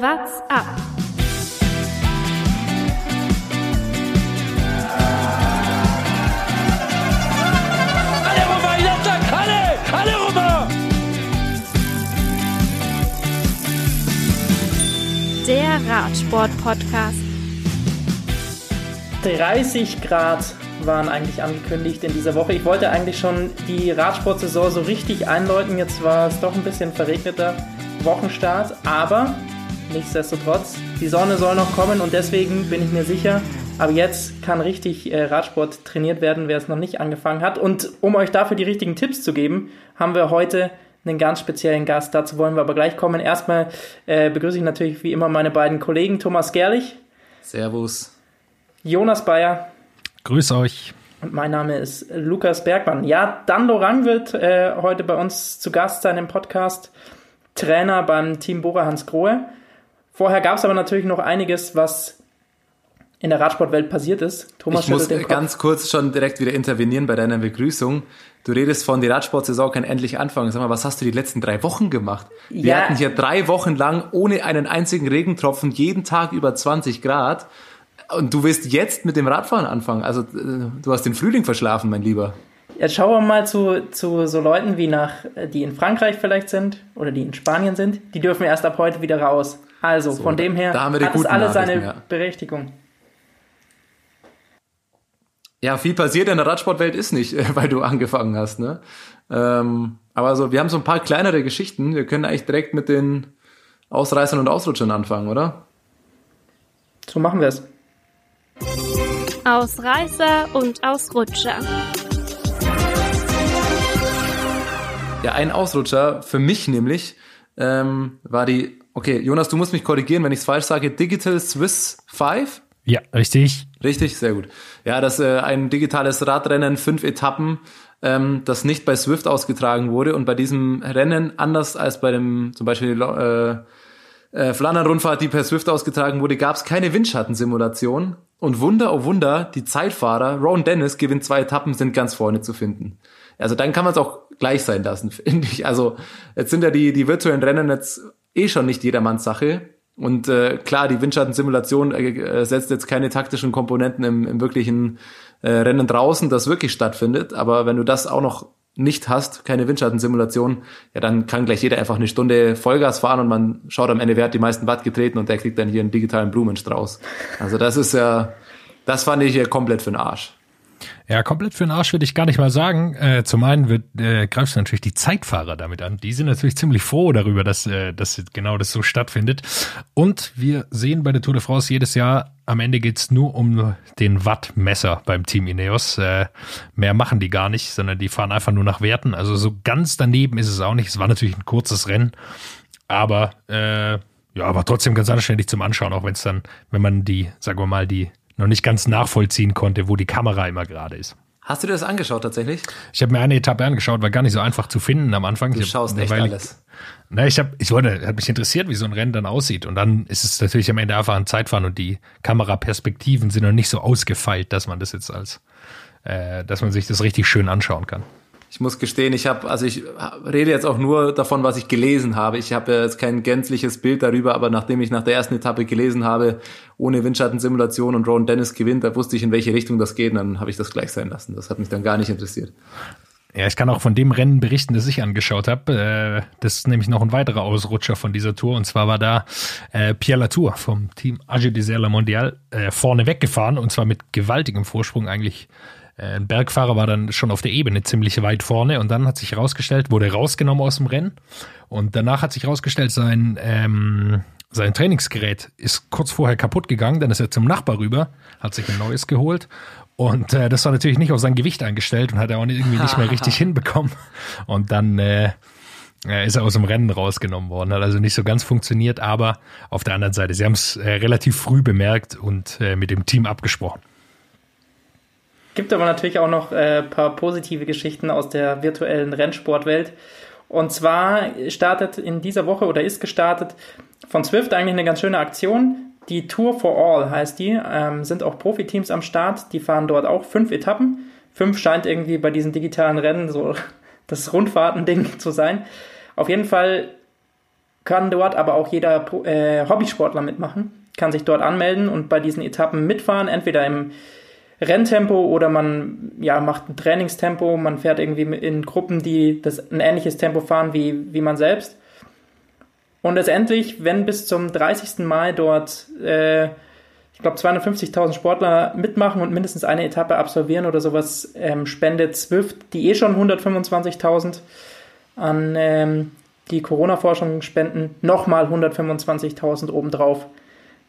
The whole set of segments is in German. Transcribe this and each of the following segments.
What's up? Alle rüber, Jatzak, alle! Alle rüber! Der Radsport-Podcast. 30 Grad waren eigentlich angekündigt in dieser Woche. Ich wollte eigentlich schon die Radsportsaison so richtig einläuten. Jetzt war es doch ein bisschen verregneter Wochenstart, aber nichtsdestotrotz, die Sonne soll noch kommen und deswegen bin ich mir sicher, aber jetzt kann richtig äh, Radsport trainiert werden, wer es noch nicht angefangen hat. Und um euch dafür die richtigen Tipps zu geben, haben wir heute einen ganz speziellen Gast. Dazu wollen wir aber gleich kommen. Erstmal äh, begrüße ich natürlich wie immer meine beiden Kollegen Thomas Gerlich, Servus. Jonas Bayer Grüß euch. und mein Name ist Lukas Bergmann. Ja, Dan Lorang wird äh, heute bei uns zu Gast sein im Podcast. Trainer beim Team Bora Hans Grohe. Vorher gab es aber natürlich noch einiges, was in der Radsportwelt passiert ist. Thomas Ich muss ganz kurz schon direkt wieder intervenieren bei deiner Begrüßung. Du redest von, die Radsportsaison kann endlich anfangen. Sag mal, was hast du die letzten drei Wochen gemacht? Wir Ja. hatten hier drei Wochen lang ohne einen einzigen Regentropfen jeden Tag über 20 Grad. Und du willst jetzt mit dem Radfahren anfangen. Also äh, du hast den Frühling verschlafen, mein Lieber. Jetzt schauen wir mal zu, zu so Leuten wie nach, äh, die in Frankreich vielleicht sind oder die in Spanien sind. Die dürfen erst ab heute wieder raus. Also von dem her da haben wir die hat es guten alle seine ja. Berechtigung. Ja, viel passiert in der Radsportwelt ist nicht, weil du angefangen hast. Ne? Ähm, aber so, wir haben so ein paar kleinere Geschichten. Wir können eigentlich direkt mit den Ausreißern und Ausrutschern anfangen, oder? So machen wir es. Ausreißer und Ausrutscher. Ja, ein Ausrutscher für mich nämlich ähm, war die, okay, Jonas, du musst mich korrigieren, wenn ich es falsch sage, Digital Swiss 5. Ja, richtig. Richtig, sehr gut. Ja, das äh, ein digitales Radrennen, fünf Etappen, ähm, das nicht bei Swift ausgetragen wurde und bei diesem Rennen anders als bei dem zum Beispiel äh, äh, Flandern-Rundfahrt, die per Swift ausgetragen wurde, gab es keine Windschattensimulation und Wunder, oh Wunder, die Zeitfahrer, Ron Dennis gewinnt zwei Etappen, sind ganz vorne zu finden. Also dann kann man es auch gleich sein lassen, finde ich. Also jetzt sind ja die, die virtuellen Rennen jetzt eh schon nicht jedermanns Sache. Und äh, klar, die Windschattensimulation äh, äh, setzt jetzt keine taktischen Komponenten im, im wirklichen äh, Rennen draußen, das wirklich stattfindet. Aber wenn du das auch noch nicht hast, keine Windschattensimulation, ja, dann kann gleich jeder einfach eine Stunde Vollgas fahren und man schaut am Ende, wer hat die meisten Watt getreten und der kriegt dann hier einen digitalen Blumenstrauß. Also das ist ja, das fand ich ja komplett für den Arsch. Ja, komplett für den Arsch würde ich gar nicht mal sagen. Äh, zum einen wird, äh, greifst du natürlich die Zeitfahrer damit an. Die sind natürlich ziemlich froh darüber, dass, äh, dass genau das so stattfindet. Und wir sehen bei der Tour de France jedes Jahr, am Ende geht's nur um den Wattmesser beim Team Ineos. Äh, mehr machen die gar nicht, sondern die fahren einfach nur nach Werten. Also so ganz daneben ist es auch nicht. Es war natürlich ein kurzes Rennen, aber äh, ja, aber trotzdem ganz anständig zum Anschauen, auch wenn es dann, wenn man die, sagen wir mal, die noch nicht ganz nachvollziehen konnte, wo die Kamera immer gerade ist. Hast du dir das angeschaut tatsächlich? Ich habe mir eine Etappe angeschaut, war gar nicht so einfach zu finden am Anfang. Du Ich hab- schaust echt weil- alles. Na, ich habe, ich wollte, hat mich interessiert, wie so ein Rennen dann aussieht. Und dann ist es natürlich am Ende einfach ein Zeitfahren und die Kameraperspektiven sind noch nicht so ausgefeilt, dass man das jetzt als, äh, dass man sich das richtig schön anschauen kann. Ich muss gestehen, ich habe, also ich rede jetzt auch nur davon, was ich gelesen habe. Ich habe jetzt kein gänzliches Bild darüber, aber nachdem ich nach der ersten Etappe gelesen habe, ohne Windschattensimulation und Ron Dennis gewinnt, da wusste ich, in welche Richtung das geht, und dann habe ich das gleich sein lassen. Das hat mich dann gar nicht interessiert. Ja, ich kann auch von dem Rennen berichten, das ich angeschaut habe. Äh, das ist nämlich noch ein weiterer Ausrutscher von dieser Tour. Und zwar war da äh, Pierre Latour vom Team Age de La Mondial äh, vorne weggefahren und zwar mit gewaltigem Vorsprung eigentlich. Äh, ein Bergfahrer war dann schon auf der Ebene ziemlich weit vorne und dann hat sich herausgestellt, wurde rausgenommen aus dem Rennen und danach hat sich herausgestellt, sein, ähm, sein Trainingsgerät ist kurz vorher kaputt gegangen, dann ist er zum Nachbar rüber, hat sich ein neues geholt und äh, das war natürlich nicht auf sein Gewicht eingestellt und hat er auch nicht- irgendwie nicht mehr richtig hinbekommen. Und dann äh, äh, ist er aus dem Rennen rausgenommen worden. Hat also nicht so ganz funktioniert, aber auf der anderen Seite, sie haben es äh, relativ früh bemerkt und äh, mit dem Team abgesprochen. Gibt aber natürlich auch noch ein äh, paar positive Geschichten aus der virtuellen Rennsportwelt. Und zwar startet in dieser Woche oder ist gestartet von Swift eigentlich eine ganz schöne Aktion. Die Tour for All heißt die. Ähm, sind auch Profiteams am Start. Die fahren dort auch fünf Etappen. Fünf scheint irgendwie bei diesen digitalen Rennen so das Rundfahrtending zu sein. Auf jeden Fall kann dort aber auch jeder äh, Hobbysportler mitmachen, kann sich dort anmelden und bei diesen Etappen mitfahren, entweder im Renntempo oder man ja, macht ein Trainingstempo, man fährt irgendwie in Gruppen, die das ein ähnliches Tempo fahren wie, wie man selbst. Und letztendlich, wenn bis zum 30. Mai dort, äh, ich glaube, 250.000 Sportler mitmachen und mindestens eine Etappe absolvieren oder sowas, ähm, spendet Zwift, die eh schon 125.000 an ähm, die Corona-Forschung spenden, nochmal 125.000 obendrauf.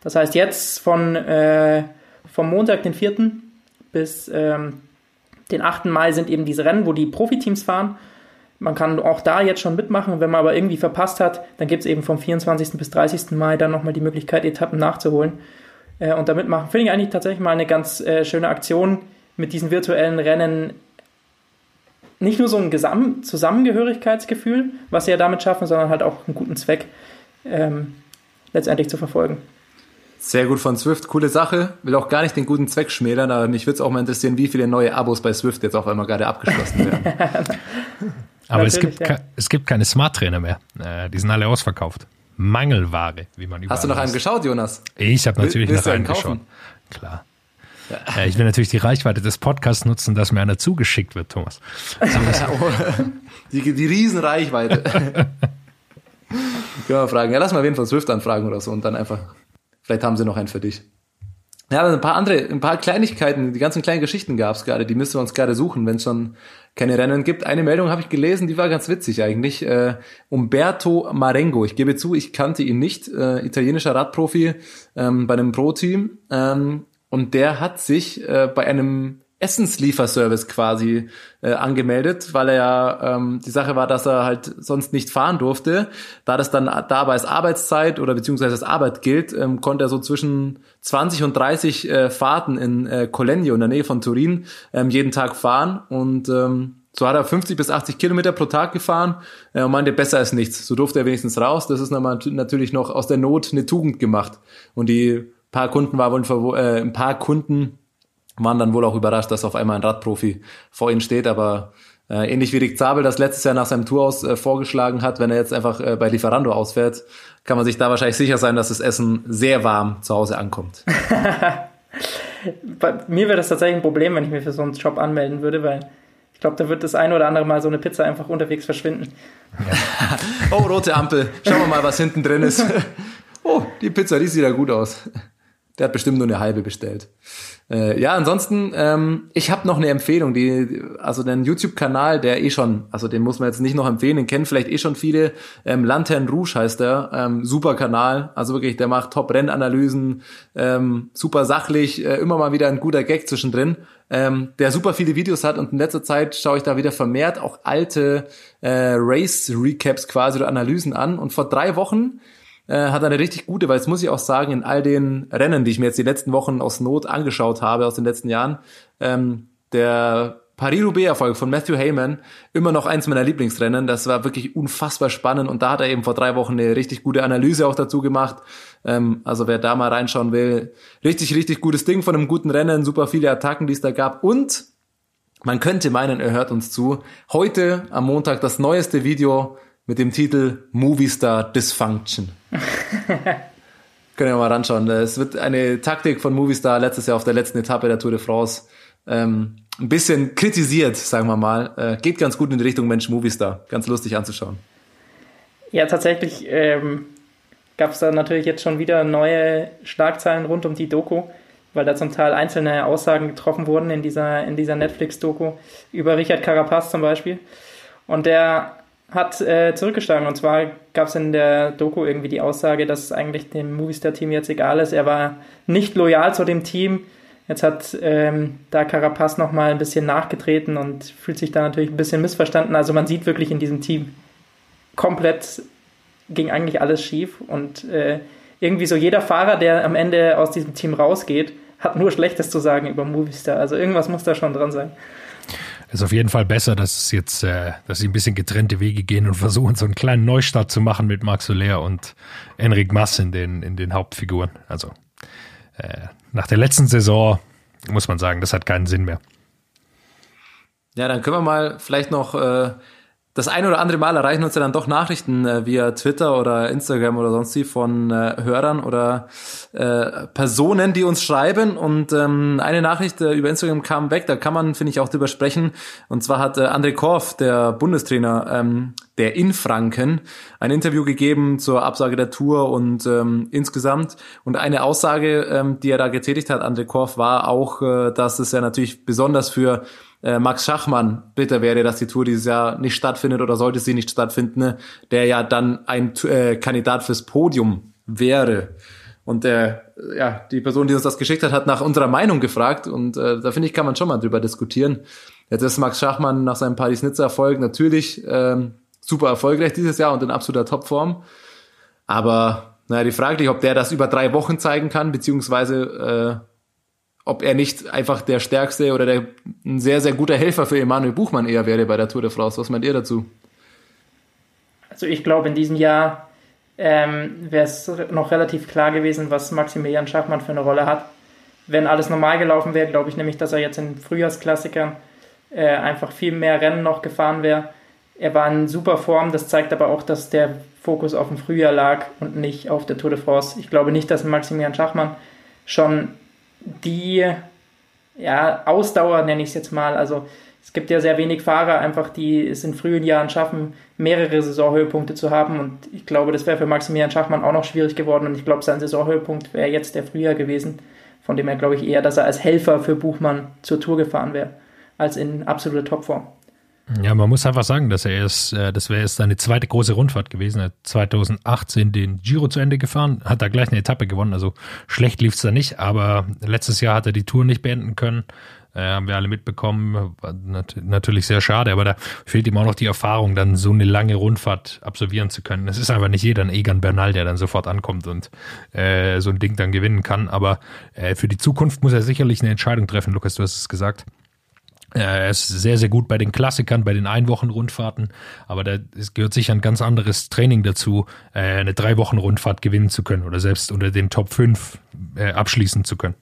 Das heißt, jetzt von, äh, vom Montag, den 4. bis ähm, den 8. Mai sind eben diese Rennen, wo die Profiteams fahren. Man kann auch da jetzt schon mitmachen. Wenn man aber irgendwie verpasst hat, dann gibt es eben vom 24. bis 30. Mai dann nochmal die Möglichkeit, Etappen nachzuholen äh, und da mitmachen. Finde ich eigentlich tatsächlich mal eine ganz äh, schöne Aktion mit diesen virtuellen Rennen nicht nur so ein Gesam Zusammengehörigkeitsgefühl, was sie ja damit schaffen, sondern halt auch einen guten Zweck ähm, letztendlich zu verfolgen. Sehr gut von Swift, coole Sache. Will auch gar nicht den guten Zweck schmälern, aber mich würde es auch mal interessieren, wie viele neue Abos bei Swift jetzt auf einmal gerade abgeschlossen werden. aber es gibt, ja. es gibt keine Smart Trainer mehr. Äh, die sind alle ausverkauft. Mangelware, wie man überall Hast du noch einen geschaut, Jonas? Ich habe natürlich noch einen geschaut. Klar. Ja. Ich will natürlich die Reichweite des Podcasts nutzen, dass mir einer zugeschickt wird, Thomas. die, die Riesenreichweite. Können wir fragen. Ja, lass mal wen von Swift anfragen oder so und dann einfach, vielleicht haben sie noch einen für dich. Ja, ein paar andere, ein paar Kleinigkeiten, die ganzen kleinen Geschichten gab es gerade, die müssen wir uns gerade suchen, wenn es schon keine Rennen gibt. Eine Meldung habe ich gelesen, die war ganz witzig eigentlich. Äh, Umberto Marengo, ich gebe zu, ich kannte ihn nicht, äh, italienischer Radprofi ähm, bei einem Pro-Team. Ähm, und der hat sich äh, bei einem Essenslieferservice quasi äh, angemeldet, weil er ja ähm, die Sache war, dass er halt sonst nicht fahren durfte. Da das dann dabei als Arbeitszeit oder beziehungsweise als Arbeit gilt, ähm, konnte er so zwischen 20 und 30 äh, Fahrten in äh, Colenio in der Nähe von Turin ähm, jeden Tag fahren und ähm, so hat er 50 bis 80 Kilometer pro Tag gefahren äh, und meinte, besser als nichts. So durfte er wenigstens raus. Das ist natürlich noch aus der Not eine Tugend gemacht. Und die paar Kunden war wohl, äh, ein paar Kunden waren dann wohl auch überrascht, dass auf einmal ein Radprofi vor ihnen steht, aber äh, ähnlich wie Rick Zabel das letztes Jahr nach seinem Tour aus äh, vorgeschlagen hat, wenn er jetzt einfach äh, bei Lieferando ausfährt, kann man sich da wahrscheinlich sicher sein, dass das Essen sehr warm zu Hause ankommt. bei mir wäre das tatsächlich ein Problem, wenn ich mich für so einen Job anmelden würde, weil ich glaube, da wird das ein oder andere Mal so eine Pizza einfach unterwegs verschwinden. Ja. oh, rote Ampel. Schauen wir mal, was hinten drin ist. oh, die Pizza, die sieht ja gut aus. Der hat bestimmt nur eine halbe bestellt. Äh, ja, ansonsten, ähm, ich habe noch eine Empfehlung, die, also den YouTube-Kanal, der eh schon, also den muss man jetzt nicht noch empfehlen, den kennen vielleicht eh schon viele. Ähm, Lantern Rouge heißt der, ähm, super Kanal, also wirklich, der macht Top-Rennanalysen, ähm, super sachlich, äh, immer mal wieder ein guter Gag zwischendrin, ähm, der super viele Videos hat und in letzter Zeit schaue ich da wieder vermehrt auch alte äh, Race-Recaps quasi oder Analysen an und vor drei Wochen äh, hat eine richtig gute, weil jetzt muss ich auch sagen, in all den Rennen, die ich mir jetzt die letzten Wochen aus Not angeschaut habe, aus den letzten Jahren, ähm, der Paris-Roubaix-Erfolg von Matthew Heyman, immer noch eins meiner Lieblingsrennen. Das war wirklich unfassbar spannend und da hat er eben vor drei Wochen eine richtig gute Analyse auch dazu gemacht. Ähm, also wer da mal reinschauen will, richtig, richtig gutes Ding von einem guten Rennen, super viele Attacken, die es da gab und man könnte meinen, er hört uns zu. Heute am Montag das neueste Video mit dem Titel Movistar Dysfunction. Können wir mal ranschauen. Es wird eine Taktik von Movistar letztes Jahr auf der letzten Etappe der Tour de France ähm, ein bisschen kritisiert, sagen wir mal. Äh, geht ganz gut in die Richtung Mensch Movistar. Ganz lustig anzuschauen. Ja, tatsächlich ähm, gab es da natürlich jetzt schon wieder neue Schlagzeilen rund um die Doku, weil da zum Teil einzelne Aussagen getroffen wurden in dieser, in dieser Netflix-Doku über Richard Carapaz zum Beispiel. Und der hat äh, zurückgeschlagen. Und zwar gab es in der Doku irgendwie die Aussage, dass eigentlich dem Movistar-Team jetzt egal ist. Er war nicht loyal zu dem Team. Jetzt hat ähm, da Carapaz nochmal ein bisschen nachgetreten und fühlt sich da natürlich ein bisschen missverstanden. Also man sieht wirklich in diesem Team komplett ging eigentlich alles schief. Und äh, irgendwie so jeder Fahrer, der am Ende aus diesem Team rausgeht, hat nur Schlechtes zu sagen über Movistar. Also irgendwas muss da schon dran sein ist auf jeden Fall besser, dass es jetzt, äh, dass sie ein bisschen getrennte Wege gehen und versuchen, so einen kleinen Neustart zu machen mit Max Soler und Enric Mass in den, in den Hauptfiguren. Also äh, nach der letzten Saison muss man sagen, das hat keinen Sinn mehr. Ja, dann können wir mal vielleicht noch äh, das ein oder andere Mal erreichen uns ja dann doch Nachrichten äh, via Twitter oder Instagram oder sonst wie von äh, Hörern oder äh, Personen, die uns schreiben. Und ähm, eine Nachricht äh, über Instagram kam weg, da kann man, finde ich, auch drüber sprechen. Und zwar hat äh, André Korf, der Bundestrainer ähm, der in Franken, ein Interview gegeben zur Absage der Tour und ähm, insgesamt. Und eine Aussage, ähm, die er da getätigt hat, André Korf, war auch, äh, dass es ja natürlich besonders für äh, Max Schachmann bitter wäre, dass die Tour dieses Jahr nicht stattfindet oder sollte sie nicht stattfinden, ne? der ja dann ein äh, Kandidat fürs Podium wäre. Und der, ja, die Person, die uns das geschickt hat, hat nach unserer Meinung gefragt und äh, da finde ich, kann man schon mal drüber diskutieren. Jetzt ist Max Schachmann nach seinem Paris-Nizza-Erfolg natürlich ähm, super erfolgreich dieses Jahr und in absoluter Topform. Aber naja, die Frage ob der das über drei Wochen zeigen kann, beziehungsweise äh, ob er nicht einfach der stärkste oder der ein sehr, sehr guter Helfer für Emanuel Buchmann eher wäre bei der Tour de France. Was meint ihr dazu? Also ich glaube, in diesem Jahr ähm, wäre es noch relativ klar gewesen, was Maximilian Schachmann für eine Rolle hat. Wenn alles normal gelaufen wäre, glaube ich nämlich, dass er jetzt in Frühjahrsklassikern äh, einfach viel mehr Rennen noch gefahren wäre. Er war in super Form, das zeigt aber auch, dass der Fokus auf dem Frühjahr lag und nicht auf der Tour de France. Ich glaube nicht, dass Maximilian Schachmann schon die ja, Ausdauer, nenne ich es jetzt mal. Also es gibt ja sehr wenig Fahrer, einfach die es in frühen Jahren schaffen, mehrere Saisonhöhepunkte zu haben. Und ich glaube, das wäre für Maximilian Schachmann auch noch schwierig geworden. Und ich glaube, sein Saisonhöhepunkt wäre jetzt der Frühjahr gewesen. Von dem her glaube ich eher, dass er als Helfer für Buchmann zur Tour gefahren wäre, als in absoluter Topform. Ja, man muss einfach sagen, dass er ist, äh, das wäre jetzt seine zweite große Rundfahrt gewesen. Er hat 2018 den Giro zu Ende gefahren, hat da gleich eine Etappe gewonnen. Also schlecht lief es da nicht, aber letztes Jahr hat er die Tour nicht beenden können. Äh, haben wir alle mitbekommen. Nat natürlich sehr schade, aber da fehlt ihm auch noch die Erfahrung, dann so eine lange Rundfahrt absolvieren zu können. Es ist einfach nicht jeder ein Egan Bernal, der dann sofort ankommt und äh, so ein Ding dann gewinnen kann. Aber äh, für die Zukunft muss er sicherlich eine Entscheidung treffen. Lukas, du hast es gesagt er ist sehr, sehr gut bei den Klassikern, bei den Einwochen-Rundfahrten, aber da gehört sicher ein ganz anderes Training dazu, äh, eine Drei-Wochen-Rundfahrt gewinnen zu können oder selbst unter den Top 5 äh, abschließen zu können.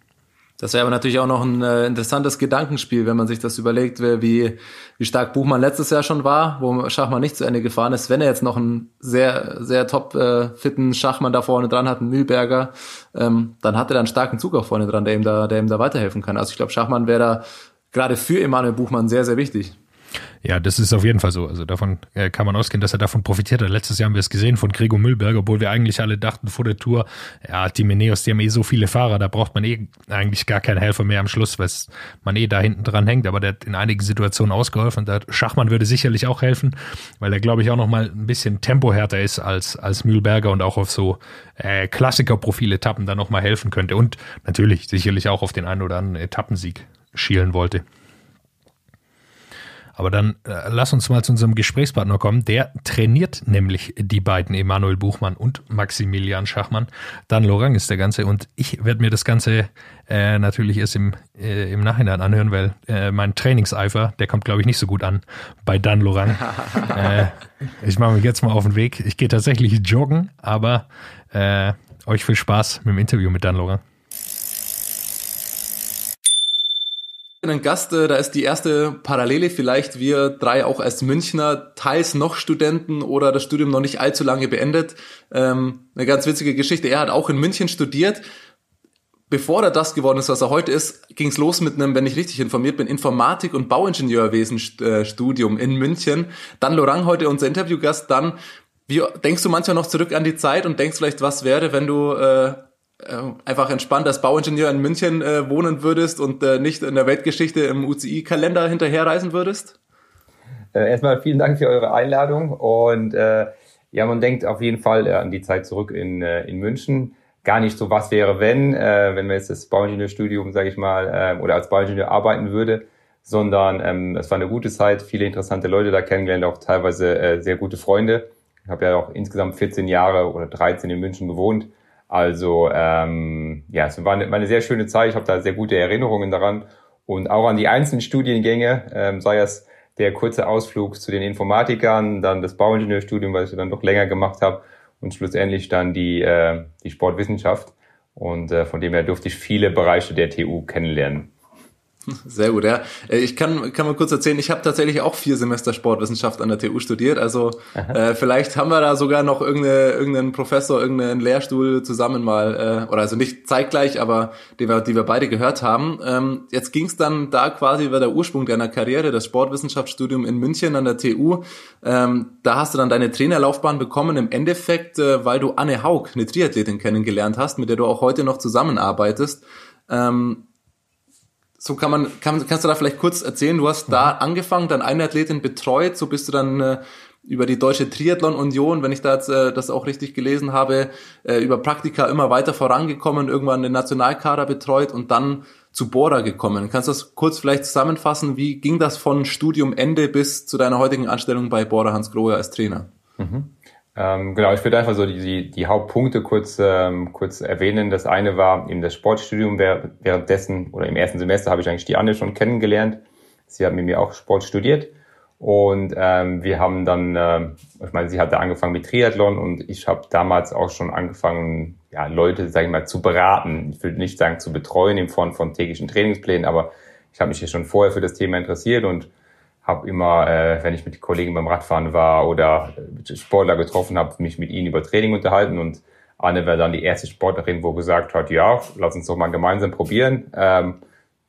Das wäre aber natürlich auch noch ein äh, interessantes Gedankenspiel, wenn man sich das überlegt, wie, wie stark Buchmann letztes Jahr schon war, wo Schachmann nicht zu Ende gefahren ist. Wenn er jetzt noch einen sehr, sehr top äh, fitten Schachmann da vorne dran hat, einen Mühlberger, ähm, dann hat er da einen starken Zug auch vorne dran, der ihm da, der ihm da weiterhelfen kann. Also ich glaube, Schachmann wäre da gerade für Emanuel Buchmann sehr, sehr wichtig. Ja, das ist auf jeden Fall so. Also davon äh, kann man ausgehen, dass er davon profitiert hat. Letztes Jahr haben wir es gesehen von Gregor Müllberger, obwohl wir eigentlich alle dachten vor der Tour, ja, die Meneos, die haben eh so viele Fahrer, da braucht man eh eigentlich gar keinen Helfer mehr am Schluss, weil man eh da hinten dran hängt. Aber der hat in einigen Situationen ausgeholfen. Und Schachmann würde sicherlich auch helfen, weil er, glaube ich, auch noch mal ein bisschen tempohärter ist als, als Mühlberger und auch auf so äh, Klassiker-Profil-Etappen dann noch mal helfen könnte. Und natürlich sicherlich auch auf den einen oder anderen Etappensieg schielen wollte. Aber dann äh, lass uns mal zu unserem Gesprächspartner kommen. Der trainiert nämlich die beiden, Emanuel Buchmann und Maximilian Schachmann. Dan Lorang ist der Ganze und ich werde mir das Ganze äh, natürlich erst im, äh, im Nachhinein anhören, weil äh, mein Trainingseifer, der kommt glaube ich nicht so gut an bei Dan Lorang. äh, ich mache mich jetzt mal auf den Weg. Ich gehe tatsächlich joggen, aber äh, euch viel Spaß mit dem Interview mit Dan Lorang. Einen Gast, äh, da ist die erste Parallele vielleicht wir drei auch als Münchner, teils noch Studenten oder das Studium noch nicht allzu lange beendet. Ähm, eine ganz witzige Geschichte. Er hat auch in München studiert. Bevor er das geworden ist, was er heute ist, ging es los mit einem, wenn ich richtig informiert bin, Informatik- und Bauingenieurwesen-Studium in München. Dann Lorang heute unser Interviewgast. Dann, wie denkst du manchmal noch zurück an die Zeit und denkst vielleicht, was wäre, wenn du äh, äh, einfach entspannt als Bauingenieur in München äh, wohnen würdest und äh, nicht in der Weltgeschichte im UCI-Kalender hinterherreisen würdest? Äh, erstmal vielen Dank für eure Einladung und äh, ja, man denkt auf jeden Fall an die Zeit zurück in, in München. Gar nicht so, was wäre, wenn, wenn man jetzt das Bauingenieurstudium, sage ich mal, oder als Bauingenieur arbeiten würde, sondern ähm, es war eine gute Zeit, viele interessante Leute da kennengelernt, auch teilweise sehr gute Freunde. Ich habe ja auch insgesamt 14 Jahre oder 13 in München gewohnt also ähm, ja, es war eine, war eine sehr schöne Zeit. Ich habe da sehr gute Erinnerungen daran und auch an die einzelnen Studiengänge, ähm, sei es der kurze Ausflug zu den Informatikern, dann das Bauingenieurstudium, was ich dann noch länger gemacht habe und schlussendlich dann die, äh, die Sportwissenschaft. Und äh, von dem her durfte ich viele Bereiche der TU kennenlernen. Sehr gut, ja. Äh, ich kann, kann mal kurz erzählen, ich habe tatsächlich auch vier Semester Sportwissenschaft an der TU studiert. Also äh, vielleicht haben wir da sogar noch irgendeine, irgendeinen Professor, irgendeinen Lehrstuhl zusammen mal, äh, oder also nicht zeitgleich, aber die wir, die wir beide gehört haben. Ähm, jetzt ging es dann da quasi über der Ursprung deiner Karriere, das Sportwissenschaftsstudium in München an der TU. Ähm, da hast du dann deine Trainerlaufbahn bekommen, im Endeffekt, äh, weil du Anne Haug, eine Triathletin, kennengelernt hast, mit der du auch heute noch zusammenarbeitest. Ähm, so kann man, kann, kannst du da vielleicht kurz erzählen, du hast da angefangen, dann eine Athletin betreut, so bist du dann äh, über die Deutsche Triathlon Union, wenn ich da jetzt, äh, das auch richtig gelesen habe, äh, über Praktika immer weiter vorangekommen, irgendwann den Nationalkader betreut und dann zu Bora gekommen. Kannst du das kurz vielleicht zusammenfassen? Wie ging das von Studiumende bis zu deiner heutigen Anstellung bei Bora Hans Grohe als Trainer? Mhm. Ähm, genau, ich würde einfach so die, die, die Hauptpunkte kurz, ähm, kurz erwähnen. Das eine war eben das Sportstudium. Währenddessen oder im ersten Semester habe ich eigentlich die Anne schon kennengelernt. Sie hat mit mir auch Sport studiert. Und ähm, wir haben dann, äh, ich meine, sie hatte angefangen mit Triathlon und ich habe damals auch schon angefangen, ja, Leute, sage ich mal, zu beraten. Ich würde nicht sagen zu betreuen in Form von täglichen Trainingsplänen, aber ich habe mich ja schon vorher für das Thema interessiert und habe immer, äh, wenn ich mit Kollegen beim Radfahren war oder Sportler getroffen habe, mich mit ihnen über Training unterhalten und Anne war dann die erste Sportlerin, wo gesagt hat, ja, lass uns doch mal gemeinsam probieren. Ähm,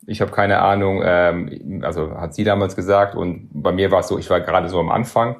ich habe keine Ahnung, ähm, also hat sie damals gesagt und bei mir war es so, ich war gerade so am Anfang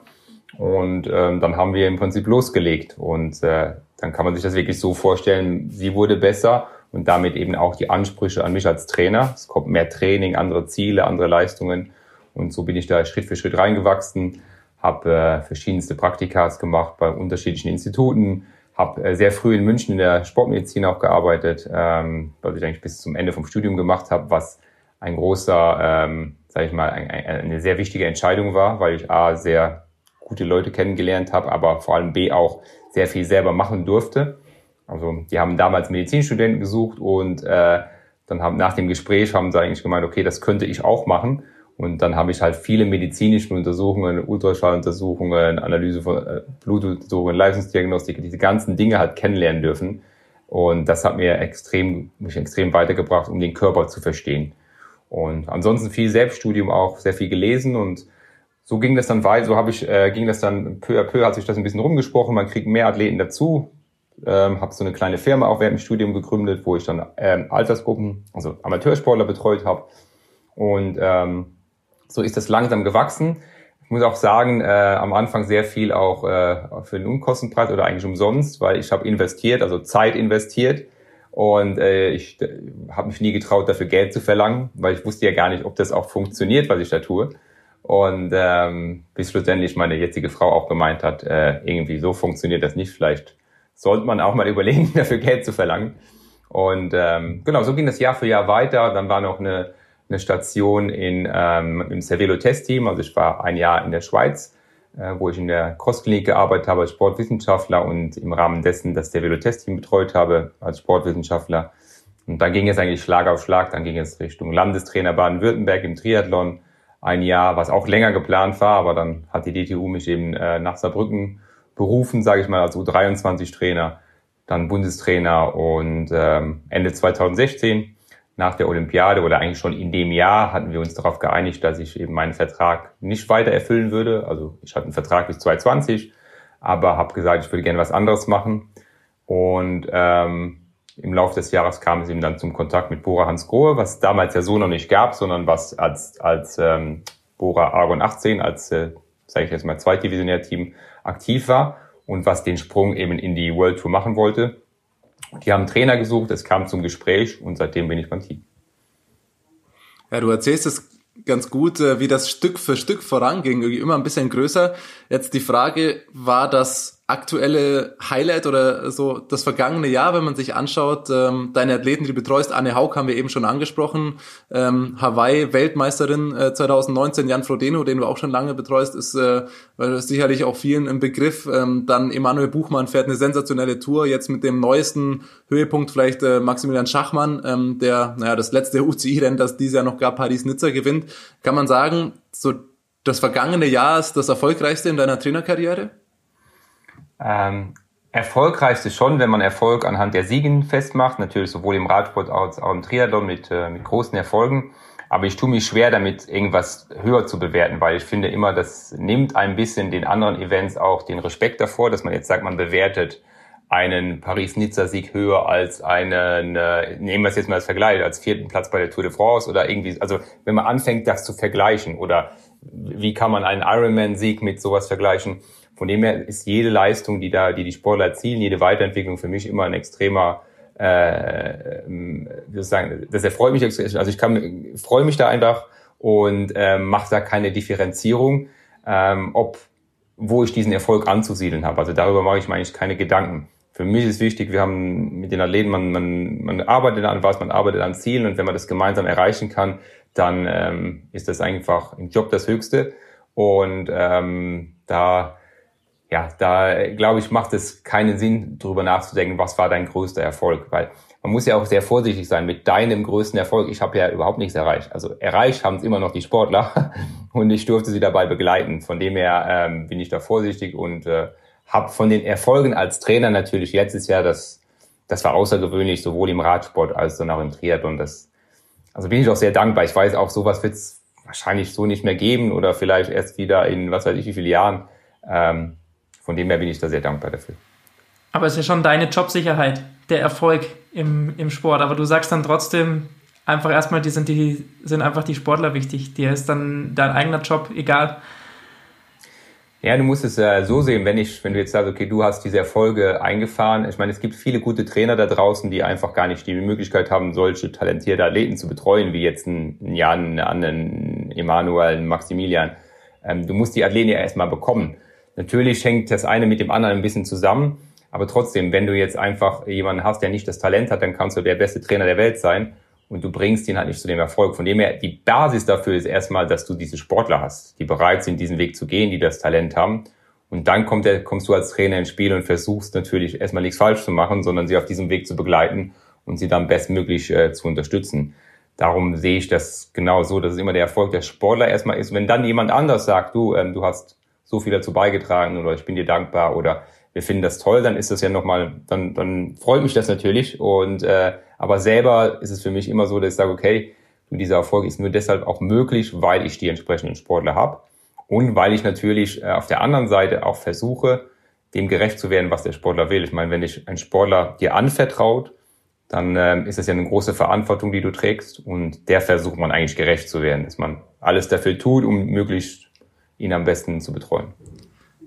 und ähm, dann haben wir im Prinzip losgelegt und äh, dann kann man sich das wirklich so vorstellen, sie wurde besser und damit eben auch die Ansprüche an mich als Trainer. Es kommt mehr Training, andere Ziele, andere Leistungen und so bin ich da Schritt für Schritt reingewachsen, habe äh, verschiedenste Praktikas gemacht bei unterschiedlichen Instituten, habe äh, sehr früh in München in der Sportmedizin auch gearbeitet, ähm, was ich eigentlich bis zum Ende vom Studium gemacht habe, was ein großer, ähm, sage ich mal, ein, ein, eine sehr wichtige Entscheidung war, weil ich a sehr gute Leute kennengelernt habe, aber vor allem b auch sehr viel selber machen durfte. Also die haben damals Medizinstudenten gesucht und äh, dann haben nach dem Gespräch haben sie eigentlich gemeint, okay, das könnte ich auch machen. Und dann habe ich halt viele medizinische Untersuchungen, Ultraschalluntersuchungen, Analyse von äh, Blutuntersuchungen, Leistungsdiagnostik, diese ganzen Dinge halt kennenlernen dürfen. Und das hat mir extrem, mich extrem weitergebracht, um den Körper zu verstehen. Und ansonsten viel Selbststudium auch, sehr viel gelesen und so ging das dann weiter, so habe ich, äh, ging das dann peu à peu, hat sich das ein bisschen rumgesprochen, man kriegt mehr Athleten dazu, ähm, habe so eine kleine Firma auch während dem Studium gegründet, wo ich dann ähm, Altersgruppen, also Amateursportler betreut habe und ähm, so ist das langsam gewachsen. Ich muss auch sagen, äh, am Anfang sehr viel auch äh, für den Unkostenpreis oder eigentlich umsonst, weil ich habe investiert, also Zeit investiert. Und äh, ich äh, habe mich nie getraut, dafür Geld zu verlangen, weil ich wusste ja gar nicht, ob das auch funktioniert, was ich da tue. Und ähm, bis schlussendlich meine jetzige Frau auch gemeint hat, äh, irgendwie so funktioniert das nicht. Vielleicht sollte man auch mal überlegen, dafür Geld zu verlangen. Und ähm, genau, so ging das Jahr für Jahr weiter. Dann war noch eine eine Station in, ähm, im Cervelo-Test-Team. Also ich war ein Jahr in der Schweiz, äh, wo ich in der Crossklinik gearbeitet habe als Sportwissenschaftler und im Rahmen dessen das Cervelo-Test-Team betreut habe als Sportwissenschaftler. Und dann ging es eigentlich Schlag auf Schlag. Dann ging es Richtung Landestrainer Baden-Württemberg im Triathlon. Ein Jahr, was auch länger geplant war, aber dann hat die DTU mich eben äh, nach Saarbrücken berufen, sage ich mal, als U23-Trainer, dann Bundestrainer und ähm, Ende 2016 nach der Olympiade oder eigentlich schon in dem Jahr hatten wir uns darauf geeinigt, dass ich eben meinen Vertrag nicht weiter erfüllen würde. Also ich hatte einen Vertrag bis 2020, aber habe gesagt, ich würde gerne was anderes machen. Und ähm, im Laufe des Jahres kam es eben dann zum Kontakt mit Bora Hans Grohe, was damals ja so noch nicht gab, sondern was als, als ähm, Bora Argon 18, als, äh, sage ich jetzt mal, Zweitdivisionär-Team aktiv war und was den Sprung eben in die World Tour machen wollte. Die haben einen Trainer gesucht, es kam zum Gespräch und seitdem bin ich beim Team. Ja, du erzählst es ganz gut, äh, wie das Stück für Stück voranging, immer ein bisschen größer. Jetzt die Frage, war das aktuelle Highlight oder so das vergangene Jahr, wenn man sich anschaut, ähm, deine Athleten, die du betreust, Anne Haug haben wir eben schon angesprochen, ähm, Hawaii-Weltmeisterin äh, 2019, Jan Frodeno, den du auch schon lange betreust, ist äh, sicherlich auch vielen im Begriff. Ähm, dann Emanuel Buchmann fährt eine sensationelle Tour, jetzt mit dem neuesten Höhepunkt vielleicht äh, Maximilian Schachmann, ähm, der naja, das letzte UCI-Rennen, das dieses Jahr noch gab, Paris-Nizza gewinnt. Kann man sagen, so das vergangene Jahr ist das erfolgreichste in deiner Trainerkarriere? Ähm, erfolgreichste schon, wenn man Erfolg anhand der Siegen festmacht, natürlich sowohl im Radsport als auch im Triathlon mit, äh, mit großen Erfolgen. Aber ich tue mich schwer damit, irgendwas höher zu bewerten, weil ich finde immer, das nimmt ein bisschen den anderen Events auch den Respekt davor, dass man jetzt sagt, man bewertet einen Paris-Nizza-Sieg höher als einen, äh, nehmen wir es jetzt mal als Vergleich, als vierten Platz bei der Tour de France oder irgendwie, also wenn man anfängt, das zu vergleichen oder wie kann man einen Ironman-Sieg mit sowas vergleichen? Von dem her ist jede Leistung, die da, die die Sportler erzielen, jede Weiterentwicklung für mich immer ein extremer, äh, sozusagen, das erfreut mich, also ich kann, freue mich da einfach und äh, mache da keine Differenzierung, ähm, ob wo ich diesen Erfolg anzusiedeln habe. Also darüber mache ich mir eigentlich keine Gedanken für mich ist wichtig, wir haben mit den Athleten, man, man, man arbeitet an was, man arbeitet an Zielen und wenn man das gemeinsam erreichen kann, dann ähm, ist das einfach im Job das Höchste. Und ähm, da, ja, da glaube ich, macht es keinen Sinn, darüber nachzudenken, was war dein größter Erfolg, weil man muss ja auch sehr vorsichtig sein mit deinem größten Erfolg. Ich habe ja überhaupt nichts erreicht. Also erreicht haben es immer noch die Sportler und ich durfte sie dabei begleiten. Von dem her ähm, bin ich da vorsichtig und äh, habe von den Erfolgen als Trainer natürlich letztes Jahr das, das war außergewöhnlich, sowohl im Radsport als dann auch im Triathlon. Das, also bin ich auch sehr dankbar. Ich weiß auch, sowas wird es wahrscheinlich so nicht mehr geben oder vielleicht erst wieder in was weiß ich wie viele Jahren. Ähm, von dem her bin ich da sehr dankbar dafür. Aber es ist ja schon deine Jobsicherheit, der Erfolg im, im Sport. Aber du sagst dann trotzdem einfach erstmal, die sind, die sind einfach die Sportler wichtig. Dir ist dann dein eigener Job egal. Ja, du musst es äh, so sehen, wenn ich, wenn du jetzt sagst, okay, du hast diese Erfolge eingefahren. Ich meine, es gibt viele gute Trainer da draußen, die einfach gar nicht die Möglichkeit haben, solche talentierte Athleten zu betreuen, wie jetzt ein Jan, ein Emanuel, ein Maximilian. Ähm, du musst die Athleten ja erstmal bekommen. Natürlich hängt das eine mit dem anderen ein bisschen zusammen, aber trotzdem, wenn du jetzt einfach jemanden hast, der nicht das Talent hat, dann kannst du der beste Trainer der Welt sein und du bringst ihn halt nicht zu dem Erfolg. Von dem her, die Basis dafür ist erstmal, dass du diese Sportler hast, die bereit sind, diesen Weg zu gehen, die das Talent haben. Und dann kommt der, kommst du als Trainer ins Spiel und versuchst natürlich erstmal nichts falsch zu machen, sondern sie auf diesem Weg zu begleiten und sie dann bestmöglich äh, zu unterstützen. Darum sehe ich das genau so, dass es immer der Erfolg der Sportler erstmal ist. Wenn dann jemand anders sagt, du, ähm, du hast so viel dazu beigetragen oder ich bin dir dankbar oder wir finden das toll, dann ist das ja nochmal, dann, dann freut mich das natürlich und äh, aber selber ist es für mich immer so, dass ich sage, okay, dieser Erfolg ist nur deshalb auch möglich, weil ich die entsprechenden Sportler habe und weil ich natürlich äh, auf der anderen Seite auch versuche, dem gerecht zu werden, was der Sportler will. Ich meine, wenn dich ein Sportler dir anvertraut, dann ähm, ist das ja eine große Verantwortung, die du trägst und der versucht man eigentlich gerecht zu werden, dass man alles dafür tut, um möglichst ihn am besten zu betreuen.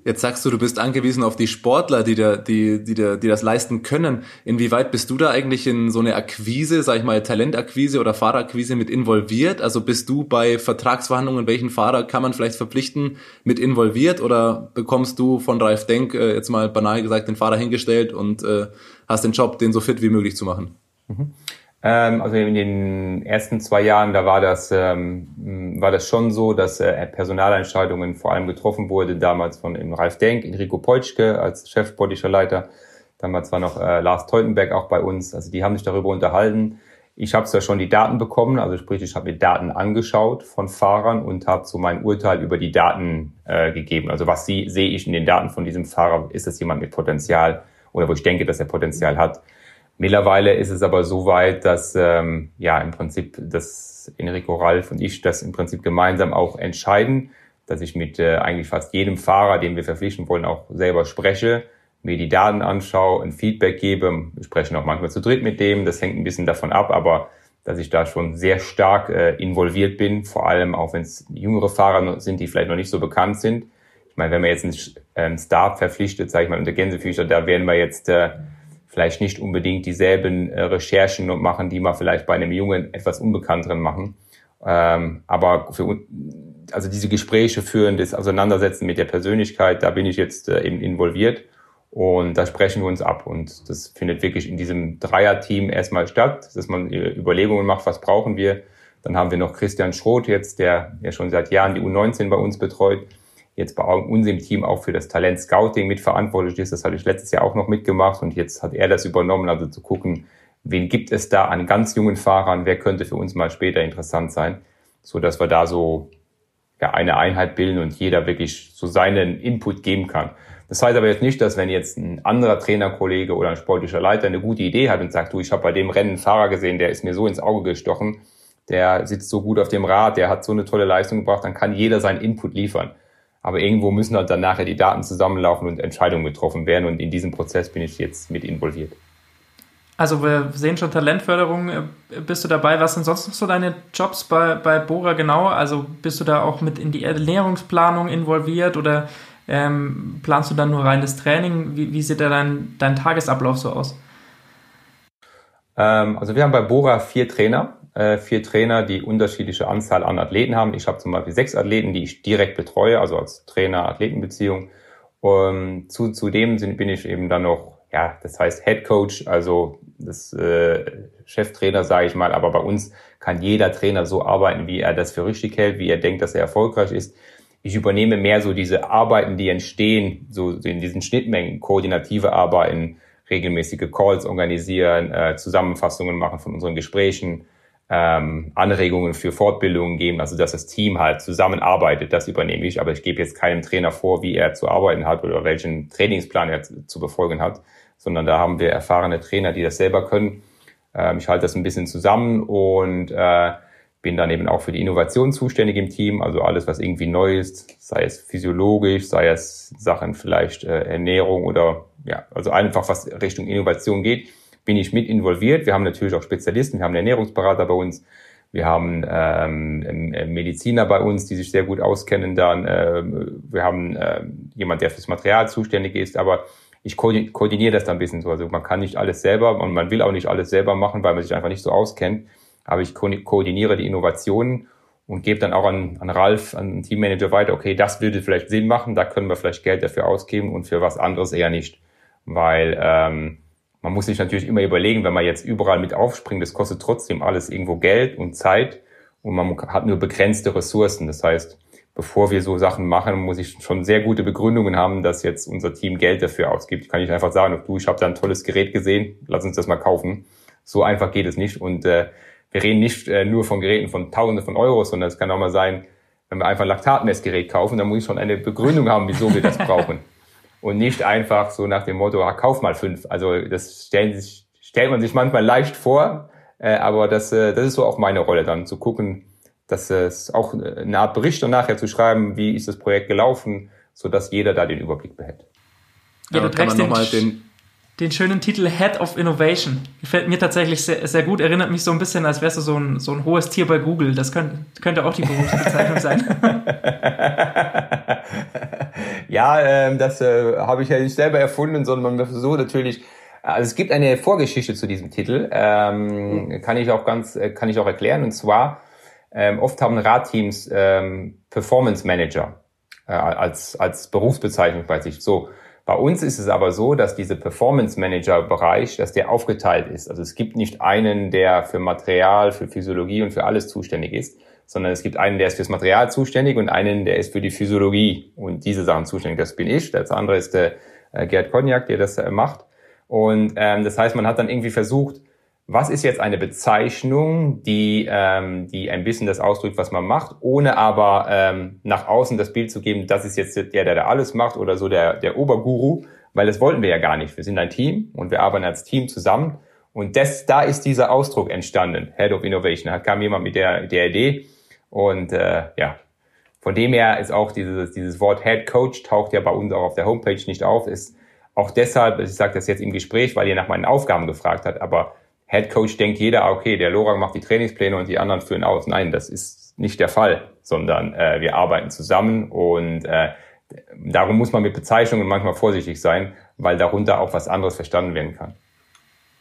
Jetzt sagst du, du bist angewiesen auf die Sportler, die, da, die, die, die das leisten können. Inwieweit bist du da eigentlich in so eine Akquise, sag ich mal, Talentakquise oder Fahrerakquise mit involviert? Also bist du bei Vertragsverhandlungen, welchen Fahrer kann man vielleicht verpflichten, mit involviert? Oder bekommst du von Ralf Denk äh, jetzt mal banal gesagt den Fahrer hingestellt und äh, hast den Job, den so fit wie möglich zu machen? Mhm. Ähm, also in den ersten zwei Jahren, da war das, ähm, war das schon so, dass äh, Personalentscheidungen vor allem getroffen wurde, damals von eben Ralf Denk, Enrico Polschke als chefsportlicher Leiter. Damals war noch äh, Lars Teutenberg auch bei uns. Also die haben sich darüber unterhalten. Ich habe zwar schon die Daten bekommen, also sprich, ich habe mir Daten angeschaut von Fahrern und habe so mein Urteil über die Daten äh, gegeben. Also was sie, sehe ich in den Daten von diesem Fahrer? Ist das jemand mit Potenzial oder wo ich denke, dass er Potenzial hat? Mittlerweile ist es aber so weit, dass ähm, ja im Prinzip das Enrico Ralf und ich das im Prinzip gemeinsam auch entscheiden, dass ich mit äh, eigentlich fast jedem Fahrer, den wir verpflichten wollen, auch selber spreche, mir die Daten anschaue, ein Feedback gebe. Wir sprechen auch manchmal zu dritt mit dem. Das hängt ein bisschen davon ab, aber dass ich da schon sehr stark äh, involviert bin, vor allem auch wenn es jüngere Fahrer sind, die vielleicht noch nicht so bekannt sind. Ich meine, wenn man jetzt einen, einen Star verpflichtet, sage ich mal, unter Gänsefüßer, da werden wir jetzt äh, vielleicht nicht unbedingt dieselben äh, Recherchen machen, die man vielleicht bei einem Jungen etwas Unbekannteren machen. Ähm, aber für also diese Gespräche führen, das Auseinandersetzen mit der Persönlichkeit, da bin ich jetzt äh, eben involviert und da sprechen wir uns ab. Und das findet wirklich in diesem Dreierteam erstmal statt, dass man äh, Überlegungen macht, was brauchen wir. Dann haben wir noch Christian Schroth jetzt, der ja schon seit Jahren die U19 bei uns betreut jetzt bei uns im Team auch für das Talent Scouting mitverantwortlich ist. Das hatte ich letztes Jahr auch noch mitgemacht und jetzt hat er das übernommen, also zu gucken, wen gibt es da an ganz jungen Fahrern, wer könnte für uns mal später interessant sein, so dass wir da so ja, eine Einheit bilden und jeder wirklich so seinen Input geben kann. Das heißt aber jetzt nicht, dass wenn jetzt ein anderer Trainerkollege oder ein sportlicher Leiter eine gute Idee hat und sagt, du, ich habe bei dem Rennen einen Fahrer gesehen, der ist mir so ins Auge gestochen, der sitzt so gut auf dem Rad, der hat so eine tolle Leistung gebracht, dann kann jeder seinen Input liefern. Aber irgendwo müssen halt dann nachher die Daten zusammenlaufen und Entscheidungen getroffen werden. Und in diesem Prozess bin ich jetzt mit involviert. Also wir sehen schon Talentförderung. Bist du dabei? Was sind sonst noch so deine Jobs bei, bei Bora genau? Also bist du da auch mit in die Ernährungsplanung involviert oder ähm, planst du dann nur reines Training? Wie, wie sieht da dein, dein Tagesablauf so aus? Ähm, also wir haben bei Bora vier Trainer. Äh, vier Trainer, die unterschiedliche Anzahl an Athleten haben. Ich habe zum Beispiel sechs Athleten, die ich direkt betreue, also als Trainer-Athleten-Beziehung. Um, zu, zudem sind, bin ich eben dann noch, ja, das heißt Head Coach, also das äh, Cheftrainer, sage ich mal, aber bei uns kann jeder Trainer so arbeiten, wie er das für richtig hält, wie er denkt, dass er erfolgreich ist. Ich übernehme mehr so diese Arbeiten, die entstehen, so in diesen Schnittmengen, koordinative Arbeiten, regelmäßige Calls organisieren, äh, Zusammenfassungen machen von unseren Gesprächen, ähm, Anregungen für Fortbildungen geben, also dass das Team halt zusammenarbeitet, das übernehme ich, aber ich gebe jetzt keinem Trainer vor, wie er zu arbeiten hat oder welchen Trainingsplan er zu, befolgen hat sondern da haben wir erfahrene Trainer, die das selber können. Ähm, ich halte das ein bisschen zusammen und äh, bin dann eben auch für die Innovation zuständig im Team, also alles, was irgendwie neu ist, sei es physiologisch, sei es Sachen vielleicht äh, Ernährung oder ja, also einfach was Richtung Innovation geht, bin ich mit involviert. Wir haben natürlich auch Spezialisten, wir haben Ernährungsberater bei uns, wir haben ähm, Mediziner bei uns, die sich sehr gut auskennen dann, äh, wir haben äh, jemand, der fürs Material zuständig ist, aber ich koordiniere das dann ein bisschen so. Also man kann nicht alles selber und man will auch nicht alles selber machen, weil man sich einfach nicht so auskennt. Aber ich ko koordiniere die Innovationen und gebe dann auch an, an Ralf, an den Teammanager weiter, okay, das würde vielleicht Sinn machen, da können wir vielleicht Geld dafür ausgeben und für was anderes eher nicht. Weil ähm, man muss sich natürlich immer überlegen, wenn man jetzt überall mit aufspringt, das kostet trotzdem alles irgendwo Geld und Zeit und man hat nur begrenzte Ressourcen. Das heißt, bevor wir so Sachen machen, muss ich schon sehr gute Begründungen haben, dass jetzt unser Team Geld dafür ausgibt. Ich kann nicht einfach sagen, du, ich habe da ein tolles Gerät gesehen, lass uns das mal kaufen. So einfach geht es nicht. Und äh, wir reden nicht äh, nur von Geräten von Tausenden von Euros, sondern es kann auch mal sein, wenn wir einfach ein Laktatmessgerät kaufen, dann muss ich schon eine Begründung haben, wieso wir das brauchen. Und nicht einfach so nach dem Motto, ah, kauf mal fünf. Also das stellen sich, stellt man sich manchmal leicht vor, äh, aber das, äh, das ist so auch meine Rolle dann, zu gucken, dass es auch eine Art Bericht und nachher zu schreiben, wie ist das Projekt gelaufen, so dass jeder da den Überblick behält. Ja, du trägst den, den, den, schönen Titel Head of Innovation. Gefällt mir tatsächlich sehr, sehr gut. Erinnert mich so ein bisschen, als wärst du so ein, so ein hohes Tier bei Google. Das könnte, könnte auch die Berufsbezeichnung sein. ja, ähm, das äh, habe ich ja nicht selber erfunden, sondern man versucht natürlich also es gibt eine Vorgeschichte zu diesem Titel, ähm, kann ich auch ganz, äh, kann ich auch erklären. Und zwar ähm, oft haben Radteams ähm, Performance Manager äh, als, als Berufsbezeichnung bei sich. So, bei uns ist es aber so, dass diese Performance Manager Bereich, dass der aufgeteilt ist. Also es gibt nicht einen, der für Material, für Physiologie und für alles zuständig ist, sondern es gibt einen, der ist fürs Material zuständig und einen, der ist für die Physiologie und diese Sachen zuständig. Das bin ich. Das andere ist der äh, Gerd Konjak, der das äh, macht. Und ähm, das heißt, man hat dann irgendwie versucht, was ist jetzt eine Bezeichnung, die, ähm, die ein bisschen das ausdrückt, was man macht, ohne aber ähm, nach außen das Bild zu geben, das ist jetzt der, der da alles macht oder so der, der Oberguru, weil das wollten wir ja gar nicht. Wir sind ein Team und wir arbeiten als Team zusammen. Und das, da ist dieser Ausdruck entstanden, Head of Innovation. Da kam jemand mit der, der Idee und äh, ja, von dem her ist auch dieses, dieses Wort Head Coach taucht ja bei uns auch auf der Homepage nicht auf. Ist auch deshalb, ich sage das jetzt im Gespräch, weil ihr nach meinen Aufgaben gefragt habt, aber Head Coach denkt jeder, ah, okay, der Lorang macht die Trainingspläne und die anderen führen aus. Nein, das ist nicht der Fall, sondern äh, wir arbeiten zusammen und äh, darum muss man mit Bezeichnungen manchmal vorsichtig sein, weil darunter auch was anderes verstanden werden kann.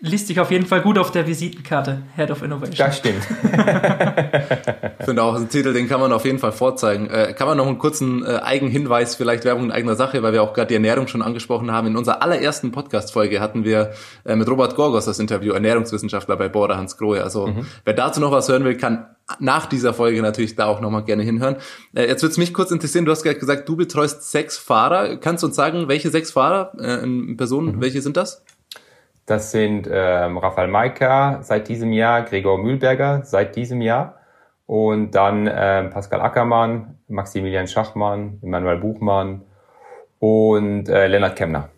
Liest sich auf jeden Fall gut auf der Visitenkarte, Head of Innovation. Das stimmt. ich finde auch, ein Titel, den kann man auf jeden Fall vorzeigen. Äh, kann man noch einen kurzen äh, Eigenhinweis, vielleicht Werbung in eigener Sache, weil wir auch gerade die Ernährung schon angesprochen haben. In unserer allerersten Podcast-Folge hatten wir äh, mit Robert Gorgos das Interview, Ernährungswissenschaftler bei Bora Hans Grohe. Also mhm. wer dazu noch was hören will, kann nach dieser Folge natürlich da auch nochmal gerne hinhören. Äh, jetzt würde es mich kurz interessieren, du hast gerade gesagt, du betreust sechs Fahrer. Kannst du uns sagen, welche sechs Fahrer äh, in Personen, mhm. welche sind das? Das sind ähm, Rafael Maika seit diesem Jahr, Gregor Mühlberger seit diesem Jahr und dann ähm, Pascal Ackermann, Maximilian Schachmann, Emanuel Buchmann und äh, Lennart Kemner.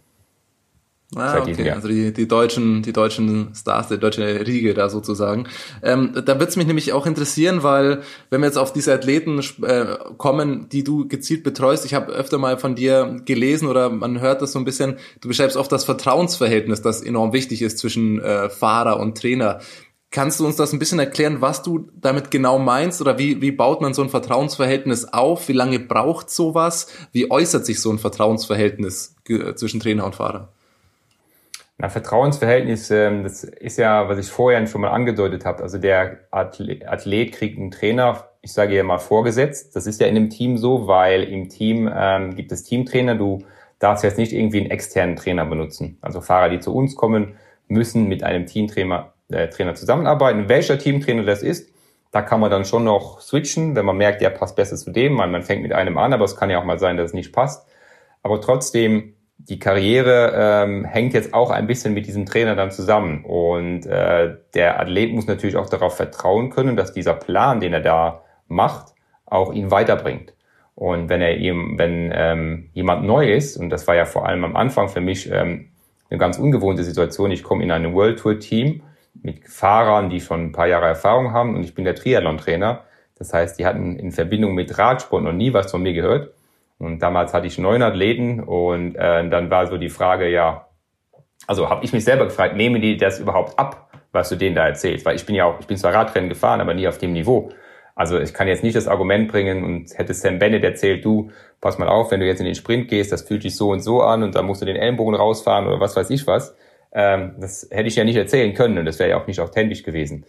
Ah, okay. Also die, die deutschen, die deutschen Stars, die deutsche Riege da sozusagen. Ähm, da wird's mich nämlich auch interessieren, weil wenn wir jetzt auf diese Athleten äh, kommen, die du gezielt betreust, ich habe öfter mal von dir gelesen oder man hört das so ein bisschen, du beschreibst oft das Vertrauensverhältnis, das enorm wichtig ist zwischen äh, Fahrer und Trainer. Kannst du uns das ein bisschen erklären, was du damit genau meinst oder wie, wie baut man so ein Vertrauensverhältnis auf? Wie lange braucht sowas? Wie äußert sich so ein Vertrauensverhältnis zwischen Trainer und Fahrer? Na, Vertrauensverhältnis, ähm, das ist ja, was ich vorher schon mal angedeutet habe. Also der Athlet kriegt einen Trainer, ich sage ja mal vorgesetzt. Das ist ja in einem Team so, weil im Team ähm, gibt es Teamtrainer. Du darfst jetzt nicht irgendwie einen externen Trainer benutzen. Also Fahrer, die zu uns kommen, müssen mit einem Teamtrainer äh, Trainer zusammenarbeiten. Welcher Teamtrainer das ist, da kann man dann schon noch switchen, wenn man merkt, der passt besser zu dem. Man, man fängt mit einem an, aber es kann ja auch mal sein, dass es nicht passt. Aber trotzdem, die Karriere ähm, hängt jetzt auch ein bisschen mit diesem Trainer dann zusammen. Und äh, der Athlet muss natürlich auch darauf vertrauen können, dass dieser Plan, den er da macht, auch ihn weiterbringt. Und wenn er ihm, wenn ähm, jemand neu ist, und das war ja vor allem am Anfang für mich ähm, eine ganz ungewohnte Situation, ich komme in ein World Tour Team mit Fahrern, die schon ein paar Jahre Erfahrung haben und ich bin der Triathlon-Trainer. Das heißt, die hatten in Verbindung mit Radsport noch nie was von mir gehört. Und damals hatte ich neun Athleten und äh, dann war so die Frage, ja, also habe ich mich selber gefragt, nehmen die das überhaupt ab, was du denen da erzählst? Weil ich bin ja auch, ich bin zwar Radrennen gefahren, aber nie auf dem Niveau. Also ich kann jetzt nicht das Argument bringen und hätte Sam Bennett erzählt, du, pass mal auf, wenn du jetzt in den Sprint gehst, das fühlt sich so und so an und dann musst du den Ellenbogen rausfahren oder was weiß ich was. Ähm, das hätte ich ja nicht erzählen können und das wäre ja auch nicht authentisch gewesen.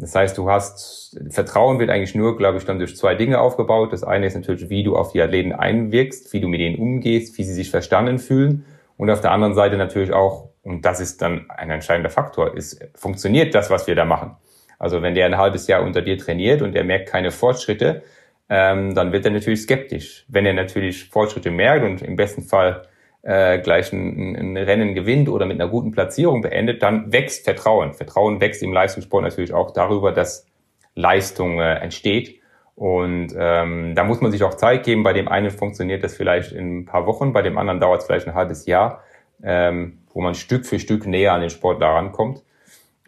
Das heißt, du hast, Vertrauen wird eigentlich nur, glaube ich, dann durch zwei Dinge aufgebaut. Das eine ist natürlich, wie du auf die Athleten einwirkst, wie du mit denen umgehst, wie sie sich verstanden fühlen. Und auf der anderen Seite natürlich auch, und das ist dann ein entscheidender Faktor, ist, funktioniert das, was wir da machen? Also wenn der ein halbes Jahr unter dir trainiert und er merkt keine Fortschritte, ähm, dann wird er natürlich skeptisch. Wenn er natürlich Fortschritte merkt und im besten Fall äh, gleich ein, ein Rennen gewinnt oder mit einer guten Platzierung beendet, dann wächst Vertrauen. Vertrauen wächst im Leistungssport natürlich auch darüber, dass Leistung äh, entsteht. Und ähm, da muss man sich auch Zeit geben. Bei dem einen funktioniert das vielleicht in ein paar Wochen, bei dem anderen dauert es vielleicht ein halbes Jahr, ähm, wo man Stück für Stück näher an den Sport rankommt.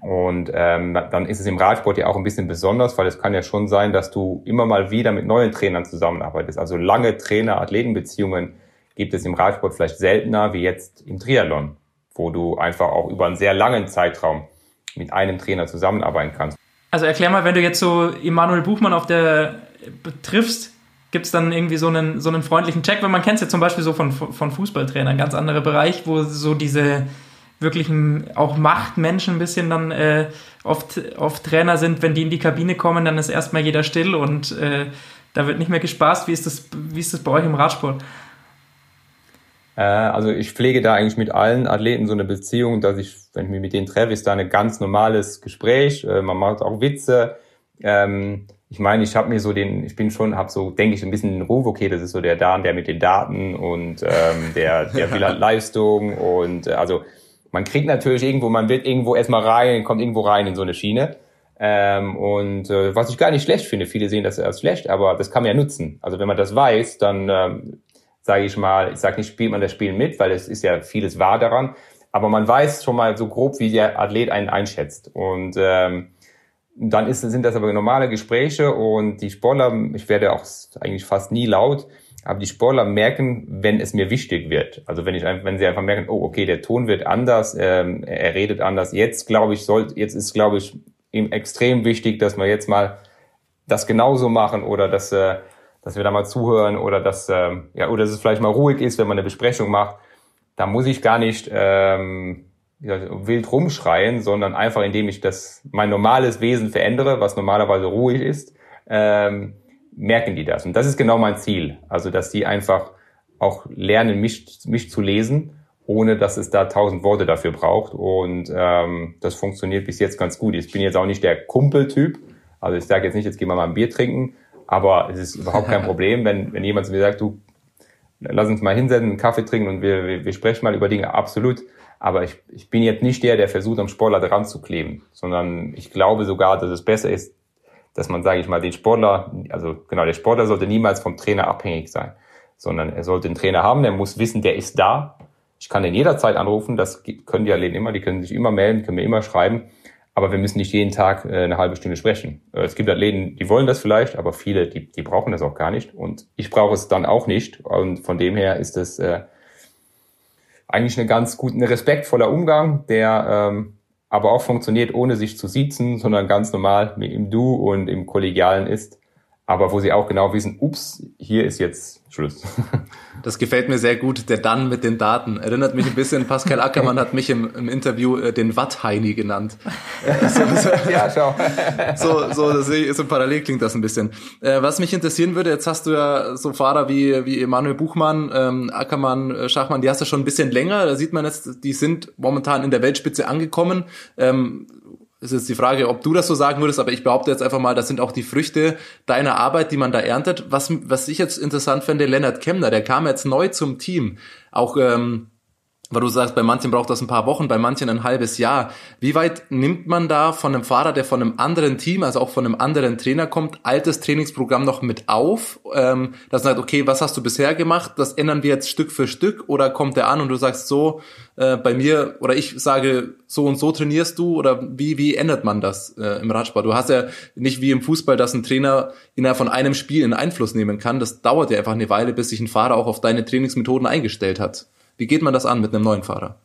Und ähm, dann ist es im Radsport ja auch ein bisschen besonders, weil es kann ja schon sein, dass du immer mal wieder mit neuen Trainern zusammenarbeitest. Also lange Trainer-Athleten-Beziehungen gibt es im Radsport vielleicht seltener wie jetzt im Triathlon, wo du einfach auch über einen sehr langen Zeitraum mit einem Trainer zusammenarbeiten kannst. Also erklär mal, wenn du jetzt so Emanuel Buchmann auf der triffst, gibt es dann irgendwie so einen, so einen freundlichen Check, weil man kennt es ja zum Beispiel so von, von Fußballtrainern, ganz anderer Bereich, wo so diese wirklichen auch Machtmenschen ein bisschen dann äh, oft, oft Trainer sind, wenn die in die Kabine kommen, dann ist erstmal jeder still und äh, da wird nicht mehr gespaßt. Wie ist das, wie ist das bei euch im Radsport? Äh, also ich pflege da eigentlich mit allen Athleten so eine Beziehung, dass ich, wenn ich mich mit denen treffe, ist da ein ganz normales Gespräch. Äh, man macht auch Witze. Ähm, ich meine, ich habe mir so den, ich bin schon, habe so, denke ich, ein bisschen den Ruf, okay, das ist so der Dan, der mit den Daten und ähm, der, der will halt Leistung und äh, also man kriegt natürlich irgendwo, man wird irgendwo erstmal rein, kommt irgendwo rein in so eine Schiene. Ähm, und äh, was ich gar nicht schlecht finde, viele sehen das als schlecht, aber das kann man ja nutzen. Also wenn man das weiß, dann ähm, sage ich mal, ich sage nicht, spielt man das Spiel mit, weil es ist ja vieles wahr daran, aber man weiß schon mal so grob, wie der Athlet einen einschätzt. Und ähm, dann ist, sind das aber normale Gespräche und die Sportler, ich werde auch eigentlich fast nie laut, aber die Sportler merken, wenn es mir wichtig wird. Also wenn ich wenn sie einfach merken, oh okay, der Ton wird anders, ähm, er redet anders. Jetzt glaube ich, soll, jetzt ist glaube ich ihm extrem wichtig, dass wir jetzt mal das genauso machen oder dass äh, dass wir da mal zuhören oder dass, ähm, ja, oder dass es vielleicht mal ruhig ist, wenn man eine Besprechung macht. Da muss ich gar nicht ähm, wild rumschreien, sondern einfach indem ich das mein normales Wesen verändere, was normalerweise ruhig ist, ähm, merken die das. Und das ist genau mein Ziel. Also, dass die einfach auch lernen, mich, mich zu lesen, ohne dass es da tausend Worte dafür braucht. Und ähm, das funktioniert bis jetzt ganz gut. Ich bin jetzt auch nicht der Kumpeltyp. Also ich sage jetzt nicht, jetzt gehen wir mal ein Bier trinken, aber es ist überhaupt kein Problem, wenn, wenn jemand zu mir sagt, du, lass uns mal hinsetzen, einen Kaffee trinken und wir, wir, wir sprechen mal über Dinge. Absolut. Aber ich, ich bin jetzt nicht der, der versucht, am Sportler dran zu kleben, sondern ich glaube sogar, dass es besser ist, dass man, sage ich mal, den Sportler, also genau, der Sportler sollte niemals vom Trainer abhängig sein, sondern er sollte einen Trainer haben, der muss wissen, der ist da, Ich kann den jederzeit anrufen, das können die Athleten immer, die können sich immer melden, können mir immer schreiben, aber wir müssen nicht jeden Tag äh, eine halbe Stunde sprechen. Äh, es gibt Athleten, die wollen das vielleicht, aber viele, die, die brauchen das auch gar nicht. Und ich brauche es dann auch nicht. Und von dem her ist es äh, eigentlich eine ganz gut, ein respektvoller Umgang, der ähm, aber auch funktioniert, ohne sich zu siezen, sondern ganz normal im Du und im Kollegialen ist aber wo sie auch genau wissen, ups, hier ist jetzt Schluss. Das gefällt mir sehr gut, der Dann mit den Daten. Erinnert mich ein bisschen, Pascal Ackermann hat mich im, im Interview äh, den Wattheini genannt. so, so, ja, schau. So, so, das, so parallel klingt das ein bisschen. Äh, was mich interessieren würde, jetzt hast du ja so Fahrer wie, wie Emanuel Buchmann, ähm, Ackermann, äh, Schachmann, die hast du schon ein bisschen länger. Da sieht man jetzt, die sind momentan in der Weltspitze angekommen. Ähm, ist jetzt die Frage, ob du das so sagen würdest, aber ich behaupte jetzt einfach mal, das sind auch die Früchte deiner Arbeit, die man da erntet. Was, was ich jetzt interessant finde, Lennart Kemner, der kam jetzt neu zum Team. Auch ähm, weil du sagst, bei manchen braucht das ein paar Wochen, bei manchen ein halbes Jahr. Wie weit nimmt man da von einem Fahrer, der von einem anderen Team, also auch von einem anderen Trainer kommt, altes Trainingsprogramm noch mit auf? Ähm, man sagt, okay, was hast du bisher gemacht? Das ändern wir jetzt Stück für Stück oder kommt der an und du sagst so, äh, bei mir, oder ich sage, so und so trainierst du oder wie, wie ändert man das äh, im Radsport? Du hast ja nicht wie im Fußball, dass ein Trainer innerhalb von einem Spiel einen Einfluss nehmen kann. Das dauert ja einfach eine Weile, bis sich ein Fahrer auch auf deine Trainingsmethoden eingestellt hat. Wie geht man das an mit einem neuen Fahrer?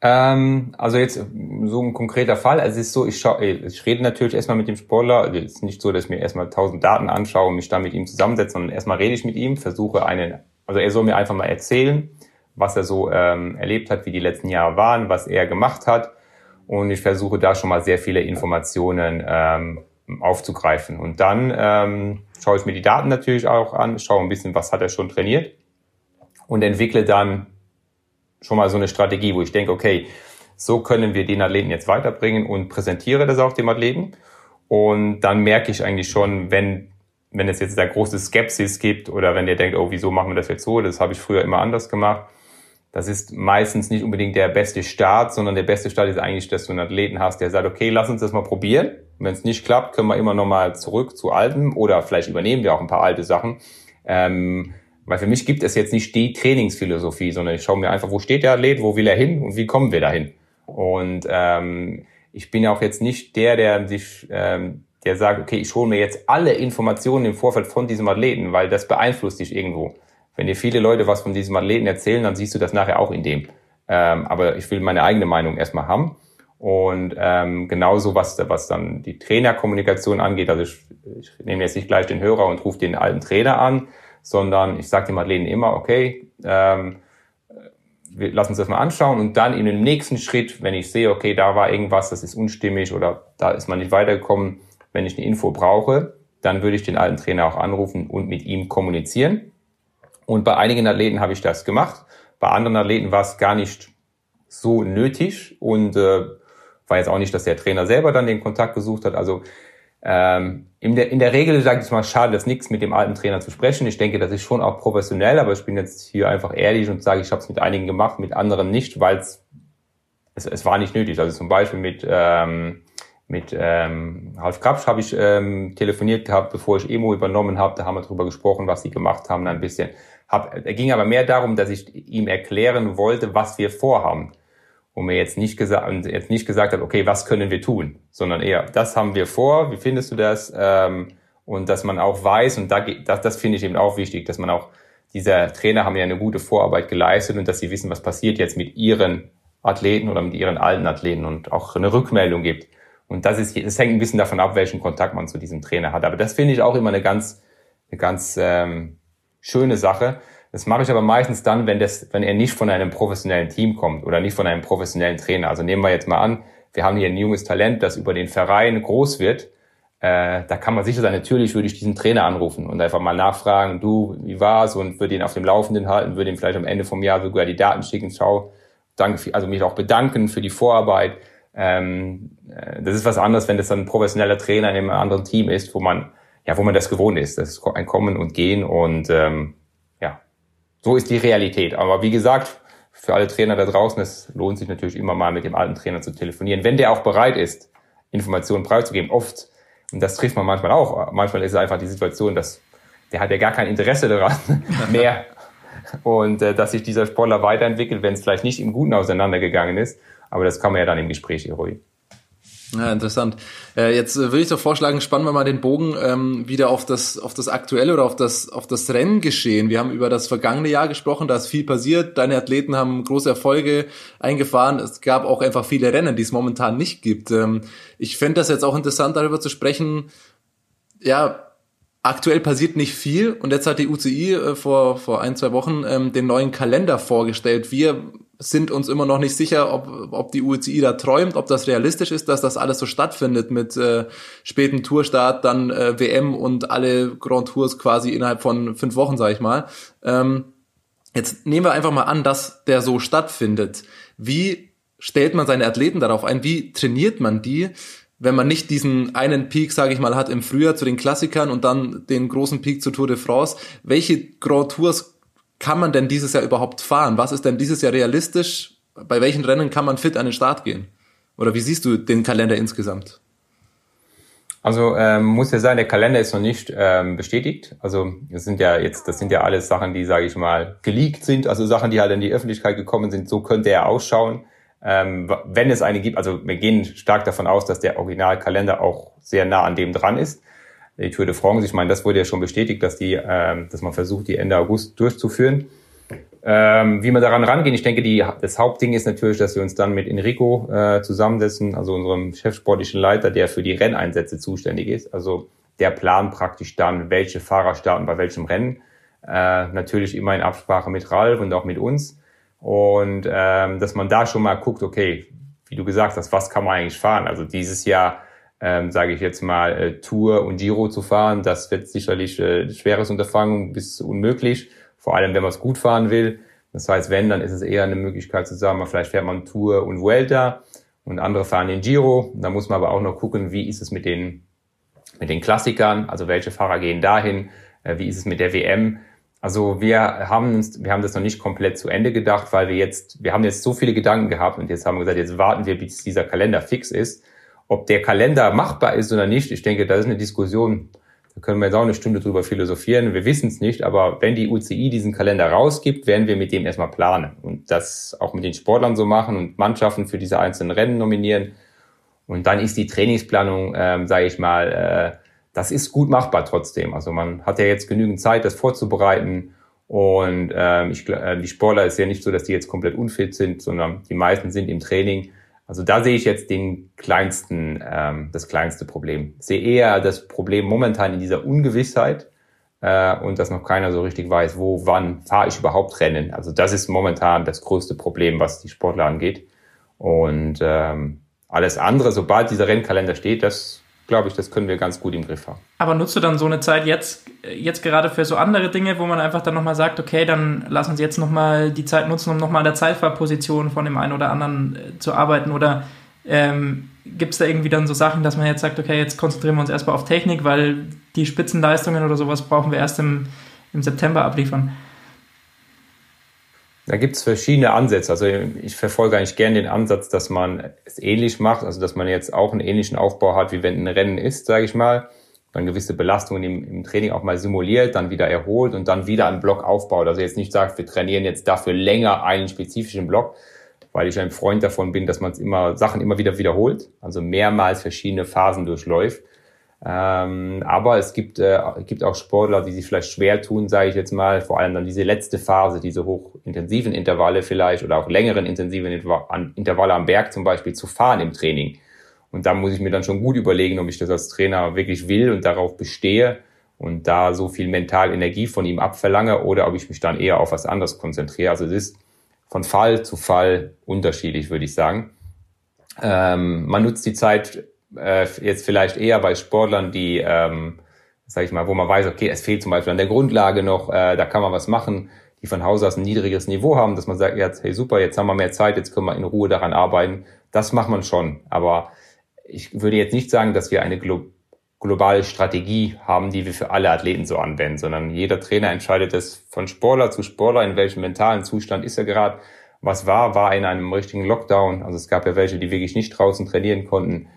Ähm, also jetzt so ein konkreter Fall. Also es ist so, ich, schau, ich rede natürlich erstmal mit dem Sportler. Es ist nicht so, dass ich mir erstmal tausend Daten anschaue und mich dann mit ihm zusammensetze, sondern erstmal rede ich mit ihm, versuche einen, also er soll mir einfach mal erzählen, was er so ähm, erlebt hat, wie die letzten Jahre waren, was er gemacht hat. Und ich versuche da schon mal sehr viele Informationen ähm, aufzugreifen. Und dann ähm, schaue ich mir die Daten natürlich auch an, schaue ein bisschen, was hat er schon trainiert und entwickle dann schon mal so eine Strategie, wo ich denke, okay, so können wir den Athleten jetzt weiterbringen und präsentiere das auch dem Athleten. Und dann merke ich eigentlich schon, wenn, wenn es jetzt da große Skepsis gibt oder wenn der denkt, oh, wieso machen wir das jetzt so? Das habe ich früher immer anders gemacht. Das ist meistens nicht unbedingt der beste Start, sondern der beste Start ist eigentlich, dass du einen Athleten hast, der sagt, okay, lass uns das mal probieren. Wenn es nicht klappt, können wir immer noch mal zurück zu alten oder vielleicht übernehmen wir auch ein paar alte Sachen. Ähm, weil für mich gibt es jetzt nicht die Trainingsphilosophie, sondern ich schaue mir einfach, wo steht der Athlet, wo will er hin und wie kommen wir dahin. Und ähm, ich bin auch jetzt nicht der, der sich, ähm, der sagt, okay, ich hole mir jetzt alle Informationen im Vorfeld von diesem Athleten, weil das beeinflusst dich irgendwo. Wenn dir viele Leute was von diesem Athleten erzählen, dann siehst du das nachher auch in dem. Ähm, aber ich will meine eigene Meinung erstmal haben. Und ähm, genauso was, was dann die Trainerkommunikation angeht, also ich, ich nehme jetzt nicht gleich den Hörer und rufe den alten Trainer an, sondern ich sage dem Athleten immer, okay, ähm, wir lassen uns das mal anschauen und dann in dem nächsten Schritt, wenn ich sehe, okay, da war irgendwas, das ist unstimmig oder da ist man nicht weitergekommen, wenn ich eine Info brauche, dann würde ich den alten Trainer auch anrufen und mit ihm kommunizieren. Und bei einigen Athleten habe ich das gemacht, bei anderen Athleten war es gar nicht so nötig und äh, war jetzt auch nicht, dass der Trainer selber dann den Kontakt gesucht hat. Also ähm, in, der, in der Regel sage ich mal, schade das nichts mit dem alten Trainer zu sprechen. Ich denke, das ist schon auch professionell, aber ich bin jetzt hier einfach ehrlich und sage, ich habe es mit einigen gemacht, mit anderen nicht, weil es, es war nicht nötig. Also zum Beispiel mit ähm, mit ähm, Ralf Krapsch habe ich ähm, telefoniert gehabt, bevor ich Emo übernommen habe. Da haben wir drüber gesprochen, was sie gemacht haben, ein bisschen. Hab, er ging aber mehr darum, dass ich ihm erklären wollte, was wir vorhaben wo mir jetzt nicht gesagt, jetzt nicht gesagt hat, okay, was können wir tun, sondern eher, das haben wir vor, wie findest du das? Ähm, und dass man auch weiß, und da, das, das finde ich eben auch wichtig, dass man auch, diese Trainer haben ja eine gute Vorarbeit geleistet und dass sie wissen, was passiert jetzt mit ihren Athleten oder mit ihren alten Athleten und auch eine Rückmeldung gibt. Und das ist, das hängt ein bisschen davon ab, welchen Kontakt man zu diesem Trainer hat. Aber das finde ich auch immer eine ganz, eine ganz ähm, schöne Sache, das mache ich aber meistens dann, wenn, das, wenn er nicht von einem professionellen Team kommt oder nicht von einem professionellen Trainer. Also nehmen wir jetzt mal an, wir haben hier ein junges Talent, das über den Verein groß wird. Äh, da kann man sicher sein, natürlich würde ich diesen Trainer anrufen und einfach mal nachfragen, du, wie war's? Und würde ihn auf dem Laufenden halten, würde ihm vielleicht am Ende vom Jahr sogar die Daten schicken, schau, danke, also mich auch bedanken für die Vorarbeit. Ähm, äh, das ist was anderes, wenn das dann ein professioneller Trainer in einem anderen Team ist, wo man, ja, wo man das gewohnt ist. Das ist ein Kommen und Gehen und ähm, so ist die Realität. Aber wie gesagt, für alle Trainer da draußen, es lohnt sich natürlich immer mal mit dem alten Trainer zu telefonieren, wenn der auch bereit ist, Informationen preiszugeben. Oft, und das trifft man manchmal auch, manchmal ist es einfach die Situation, dass der hat ja gar kein Interesse daran, mehr, und äh, dass sich dieser Sportler weiterentwickelt, wenn es vielleicht nicht im Guten auseinandergegangen ist. Aber das kann man ja dann im Gespräch eruieren. Ja, interessant. Äh, jetzt äh, würde ich doch vorschlagen, spannen wir mal den Bogen ähm, wieder auf das, auf das aktuelle oder auf das, auf das Renngeschehen. Wir haben über das vergangene Jahr gesprochen, da ist viel passiert. Deine Athleten haben große Erfolge eingefahren. Es gab auch einfach viele Rennen, die es momentan nicht gibt. Ähm, ich fände das jetzt auch interessant, darüber zu sprechen. Ja, aktuell passiert nicht viel und jetzt hat die UCI äh, vor, vor ein, zwei Wochen ähm, den neuen Kalender vorgestellt. Wir sind uns immer noch nicht sicher, ob, ob die UCI da träumt, ob das realistisch ist, dass das alles so stattfindet mit äh, späten Tourstart, dann äh, WM und alle Grand Tours quasi innerhalb von fünf Wochen, sag ich mal. Ähm, jetzt nehmen wir einfach mal an, dass der so stattfindet. Wie stellt man seine Athleten darauf ein? Wie trainiert man die? Wenn man nicht diesen einen Peak, sage ich mal, hat im Frühjahr zu den Klassikern und dann den großen Peak zur Tour de France, welche Grand Tours kann man denn dieses Jahr überhaupt fahren? Was ist denn dieses Jahr realistisch? Bei welchen Rennen kann man fit an den Start gehen? Oder wie siehst du den Kalender insgesamt? Also ähm, muss ja sagen, der Kalender ist noch nicht ähm, bestätigt. Also das sind ja jetzt, das sind ja alles Sachen, die, sage ich mal, geleakt sind, also Sachen, die halt in die Öffentlichkeit gekommen sind. So könnte er ausschauen, ähm, wenn es eine gibt. Also wir gehen stark davon aus, dass der Originalkalender auch sehr nah an dem dran ist die Tour de France. Ich meine, das wurde ja schon bestätigt, dass die, ähm, dass man versucht, die Ende August durchzuführen. Ähm, wie man daran rangeht, ich denke, die, das Hauptding ist natürlich, dass wir uns dann mit Enrico äh, zusammensetzen, also unserem chefsportlichen Leiter, der für die Renneinsätze zuständig ist. Also der plant praktisch dann, welche Fahrer starten bei welchem Rennen. Äh, natürlich immer in Absprache mit Ralf und auch mit uns. Und ähm, dass man da schon mal guckt, okay, wie du gesagt hast, was kann man eigentlich fahren? Also dieses Jahr ähm, sage ich jetzt mal, äh, Tour und Giro zu fahren. Das wird sicherlich äh, schweres Unterfangen bis unmöglich, vor allem wenn man es gut fahren will. Das heißt, wenn, dann ist es eher eine Möglichkeit zu sagen, vielleicht fährt man Tour und Vuelta und andere fahren den Giro. Da muss man aber auch noch gucken, wie ist es mit den, mit den Klassikern, also welche Fahrer gehen dahin, äh, wie ist es mit der WM. Also wir haben uns, wir haben das noch nicht komplett zu Ende gedacht, weil wir jetzt, wir haben jetzt so viele Gedanken gehabt und jetzt haben wir gesagt, jetzt warten wir, bis dieser Kalender fix ist. Ob der Kalender machbar ist oder nicht, ich denke, das ist eine Diskussion, da können wir jetzt auch eine Stunde drüber philosophieren. Wir wissen es nicht, aber wenn die UCI diesen Kalender rausgibt, werden wir mit dem erstmal planen und das auch mit den Sportlern so machen und Mannschaften für diese einzelnen Rennen nominieren. Und dann ist die Trainingsplanung, ähm, sage ich mal, äh, das ist gut machbar trotzdem. Also man hat ja jetzt genügend Zeit, das vorzubereiten. Und ähm, ich, äh, die Sportler ist ja nicht so, dass die jetzt komplett unfit sind, sondern die meisten sind im Training. Also da sehe ich jetzt den kleinsten, ähm, das kleinste Problem. Ich sehe eher das Problem momentan in dieser Ungewissheit äh, und dass noch keiner so richtig weiß, wo, wann fahre ich überhaupt Rennen. Also das ist momentan das größte Problem, was die Sportler angeht. Und ähm, alles andere, sobald dieser Rennkalender steht, das glaube ich, das können wir ganz gut im Griff haben. Aber nutzt du dann so eine Zeit jetzt, jetzt gerade für so andere Dinge, wo man einfach dann nochmal sagt, okay, dann lass uns jetzt nochmal die Zeit nutzen, um nochmal an der Zeitfahrposition von dem einen oder anderen äh, zu arbeiten? Oder ähm, gibt es da irgendwie dann so Sachen, dass man jetzt sagt, okay, jetzt konzentrieren wir uns erstmal auf Technik, weil die Spitzenleistungen oder sowas brauchen wir erst im, im September abliefern? Da gibt es verschiedene Ansätze. Also ich verfolge eigentlich gerne den Ansatz, dass man es ähnlich macht, also dass man jetzt auch einen ähnlichen Aufbau hat, wie wenn ein Rennen ist, sage ich mal, dann gewisse Belastungen im, im, Training auch mal simuliert, dann wieder erholt und dann wieder einen Block aufbaut. Also jetzt nicht sagt, wir trainieren jetzt dafür länger einen spezifischen Block, weil ich ein Freund davon bin, dass man immer Sachen immer wieder wiederholt, also mehrmals verschiedene Phasen durchläuft. Ähm, aber es gibt, äh, gibt auch Sportler, die sich vielleicht schwer tun, sage ich jetzt mal, vor allem dann diese letzte Phase, diese hochintensiven Intervalle vielleicht oder auch längeren intensiven Intervalle am Berg zum Beispiel zu fahren im Training. Und da muss ich mir dann schon gut überlegen, ob ich das als Trainer wirklich will und darauf bestehe und da so viel mental Energie von ihm abverlange oder ob ich mich dann eher auf was anderes konzentriere. Also es ist von Fall zu Fall unterschiedlich, würde ich sagen. Ähm, man nutzt die Zeit äh, jetzt vielleicht eher bei Sportlern, die, ähm, sag ich mal, wo man weiß, okay, es fehlt zum Beispiel an der Grundlage noch, äh, da kann man was machen, die von Haus aus ein niedrigeres Niveau haben, dass man sagt, jetzt, hey super, jetzt haben wir mehr Zeit, jetzt können wir in Ruhe daran arbeiten. Das macht man schon. Aber ich würde jetzt nicht sagen, dass wir eine glo globale Strategie haben, die wir für alle Athleten so anwenden, sondern jeder Trainer entscheidet es von Sportler zu Sportler, in welchem mentalen Zustand ist er gerade. Was war, war in einem richtigen Lockdown. Also es gab ja welche, die wirklich nicht draußen trainieren konnten.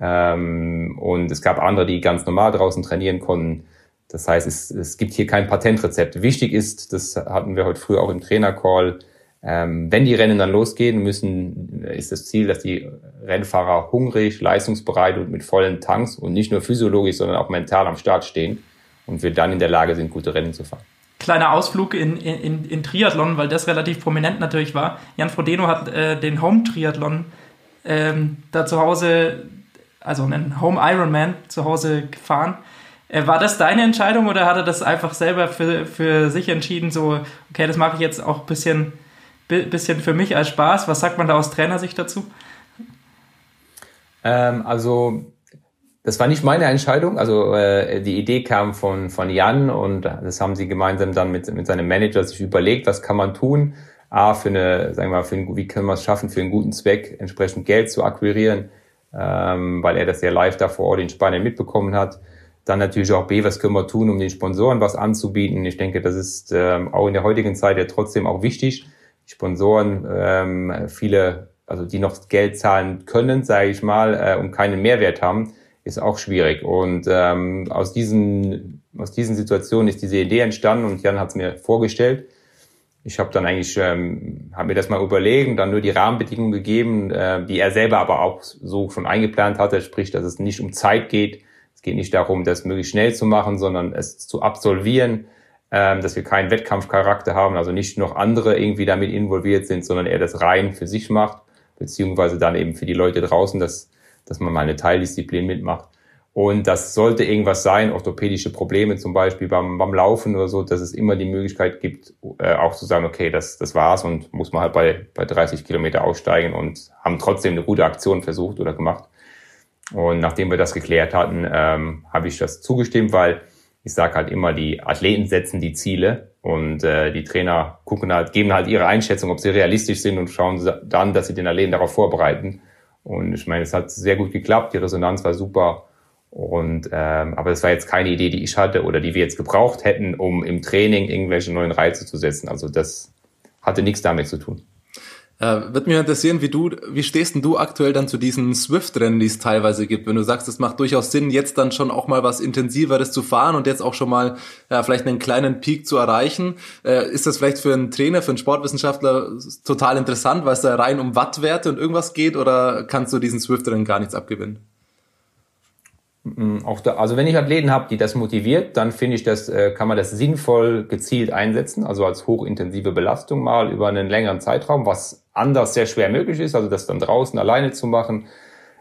Ähm, und es gab andere, die ganz normal draußen trainieren konnten. Das heißt, es, es gibt hier kein Patentrezept. Wichtig ist, das hatten wir heute früh auch im Trainercall, ähm, wenn die Rennen dann losgehen, müssen, ist das Ziel, dass die Rennfahrer hungrig, leistungsbereit und mit vollen Tanks und nicht nur physiologisch, sondern auch mental am Start stehen und wir dann in der Lage sind, gute Rennen zu fahren. Kleiner Ausflug in, in, in Triathlon, weil das relativ prominent natürlich war. Jan Frodeno hat äh, den Home-Triathlon ähm, da zu Hause, also einen Home Ironman zu Hause gefahren. Äh, war das deine Entscheidung oder hat er das einfach selber für, für sich entschieden, so, okay, das mache ich jetzt auch ein bisschen bisschen für mich als Spaß. Was sagt man da aus Trainersicht dazu? Ähm, also das war nicht meine Entscheidung. Also äh, die Idee kam von, von Jan und das haben sie gemeinsam dann mit, mit seinem Manager sich überlegt, was kann man tun. A, für eine, sagen wir mal, für ein, wie können wir es schaffen, für einen guten Zweck entsprechend Geld zu akquirieren, ähm, weil er das ja live da vor Ort in Spanien mitbekommen hat. Dann natürlich auch B, was können wir tun, um den Sponsoren was anzubieten. Ich denke, das ist ähm, auch in der heutigen Zeit ja trotzdem auch wichtig. Sponsoren, ähm, viele, also die noch Geld zahlen können, sage ich mal, äh, und keinen Mehrwert haben, ist auch schwierig. Und ähm, aus diesen aus diesen Situationen ist diese Idee entstanden und Jan hat es mir vorgestellt. Ich habe dann eigentlich, ähm, habe mir das mal überlegen, dann nur die Rahmenbedingungen gegeben, äh, die er selber aber auch so schon eingeplant hatte, sprich, dass es nicht um Zeit geht. Es geht nicht darum, das möglichst schnell zu machen, sondern es zu absolvieren ähm, dass wir keinen Wettkampfcharakter haben, also nicht noch andere irgendwie damit involviert sind, sondern er das rein für sich macht, beziehungsweise dann eben für die Leute draußen, dass, dass man mal eine Teildisziplin mitmacht. Und das sollte irgendwas sein, orthopädische Probleme zum Beispiel beim, beim Laufen oder so, dass es immer die Möglichkeit gibt, äh, auch zu sagen, okay, das, das war's und muss man halt bei, bei 30 Kilometer aussteigen und haben trotzdem eine gute Aktion versucht oder gemacht. Und nachdem wir das geklärt hatten, ähm, habe ich das zugestimmt, weil ich sage halt immer, die Athleten setzen die Ziele und äh, die Trainer gucken halt, geben halt ihre Einschätzung, ob sie realistisch sind und schauen dann, dass sie den Athleten darauf vorbereiten. Und ich meine, es hat sehr gut geklappt, die Resonanz war super. Und ähm, aber es war jetzt keine Idee, die ich hatte oder die wir jetzt gebraucht hätten, um im Training irgendwelche neuen Reize zu setzen. Also das hatte nichts damit zu tun. Äh, wird mich interessieren, wie du, wie stehst denn du aktuell dann zu diesen Swift-Rennen, die es teilweise gibt? Wenn du sagst, es macht durchaus Sinn, jetzt dann schon auch mal was Intensiveres zu fahren und jetzt auch schon mal ja, vielleicht einen kleinen Peak zu erreichen, äh, ist das vielleicht für einen Trainer, für einen Sportwissenschaftler total interessant, weil es da rein um Wattwerte und irgendwas geht oder kannst du diesen Swift-Rennen gar nichts abgewinnen? Mm, auch da, also wenn ich Athleten habe, die das motiviert, dann finde ich, das äh, kann man das sinnvoll gezielt einsetzen, also als hochintensive Belastung mal über einen längeren Zeitraum, was anders sehr schwer möglich ist, also das dann draußen alleine zu machen,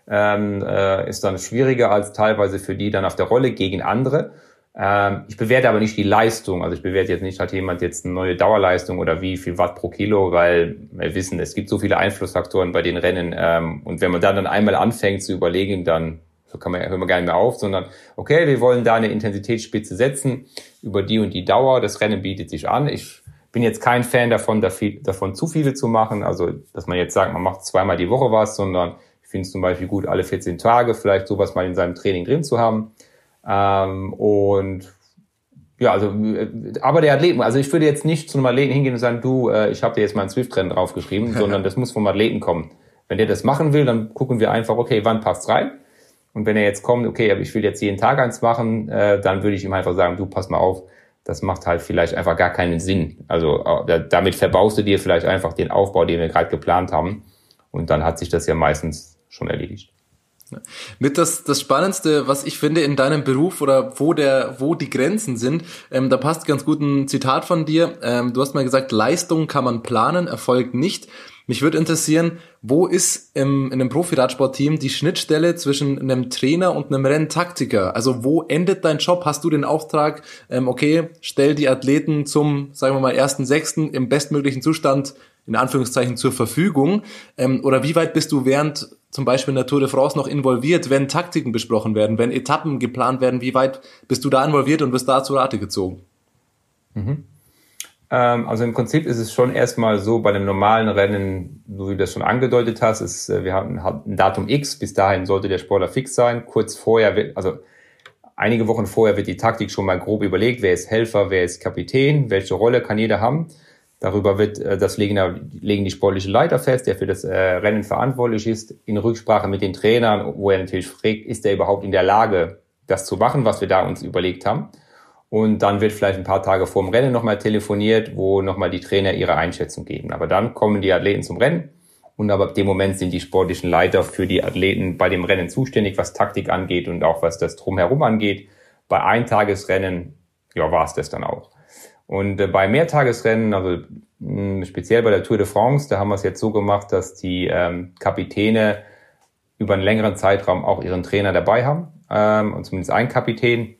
ähm, äh, ist dann schwieriger als teilweise für die dann auf der Rolle gegen andere. Ähm, ich bewerte aber nicht die Leistung, also ich bewerte jetzt nicht, hat jemand jetzt eine neue Dauerleistung oder wie viel Watt pro Kilo, weil wir wissen, es gibt so viele Einflussfaktoren bei den Rennen ähm, und wenn man dann, dann einmal anfängt zu überlegen, dann so kann man, hören wir gar nicht mehr auf, sondern okay, wir wollen da eine Intensitätsspitze setzen über die und die Dauer, das Rennen bietet sich an. Ich bin jetzt kein Fan davon, davon zu viele zu machen, also dass man jetzt sagt, man macht zweimal die Woche was, sondern ich finde es zum Beispiel gut, alle 14 Tage vielleicht sowas mal in seinem Training drin zu haben. Ähm, und ja, also, äh, aber der Athleten, also ich würde jetzt nicht zu einem Athleten hingehen und sagen, du, äh, ich habe dir jetzt mal ein Swift-Rennen draufgeschrieben, sondern das muss vom Athleten kommen. Wenn der das machen will, dann gucken wir einfach, okay, wann passt's rein? Und wenn er jetzt kommt, okay, aber ich will jetzt jeden Tag eins machen, äh, dann würde ich ihm einfach sagen, du pass mal auf, das macht halt vielleicht einfach gar keinen Sinn. Also äh, damit verbaust du dir vielleicht einfach den Aufbau, den wir gerade geplant haben. Und dann hat sich das ja meistens schon erledigt. Mit das, das Spannendste, was ich finde in deinem Beruf oder wo der, wo die Grenzen sind, ähm, da passt ganz gut ein Zitat von dir. Ähm, du hast mal gesagt, Leistung kann man planen, Erfolg nicht. Mich würde interessieren, wo ist im, in einem Profi-Radsport-Team die Schnittstelle zwischen einem Trainer und einem Renntaktiker? Also wo endet dein Job? Hast du den Auftrag, ähm, okay, stell die Athleten zum, sagen wir mal, ersten Sechsten im bestmöglichen Zustand in Anführungszeichen zur Verfügung? Ähm, oder wie weit bist du während zum Beispiel in der Tour de France noch involviert, wenn Taktiken besprochen werden, wenn Etappen geplant werden? Wie weit bist du da involviert und wirst da zu Rate gezogen? Mhm. Ähm, also im Prinzip ist es schon erstmal so bei dem normalen Rennen, so wie du das schon angedeutet hast, ist, äh, wir haben ein Datum X, bis dahin sollte der Sportler fix sein. Kurz vorher wird, also einige Wochen vorher wird die Taktik schon mal grob überlegt, wer ist Helfer, wer ist Kapitän, welche Rolle kann jeder haben. Darüber wird äh, das legen, legen die sportliche Leiter fest, der für das äh, Rennen verantwortlich ist, in Rücksprache mit den Trainern, wo er natürlich fragt, ist er überhaupt in der Lage, das zu machen, was wir da uns überlegt haben. Und dann wird vielleicht ein paar Tage vor dem Rennen nochmal telefoniert, wo nochmal die Trainer ihre Einschätzung geben. Aber dann kommen die Athleten zum Rennen und ab dem Moment sind die sportlichen Leiter für die Athleten bei dem Rennen zuständig, was Taktik angeht und auch was das Drumherum angeht. Bei Eintagesrennen, ja, war es das dann auch. Und äh, bei Mehrtagesrennen, also mh, hm, speziell bei der Tour de France, da haben wir es jetzt so gemacht, dass die ähm, Kapitäne über einen längeren Zeitraum auch ihren Trainer dabei haben, ähm, und zumindest ein Kapitän.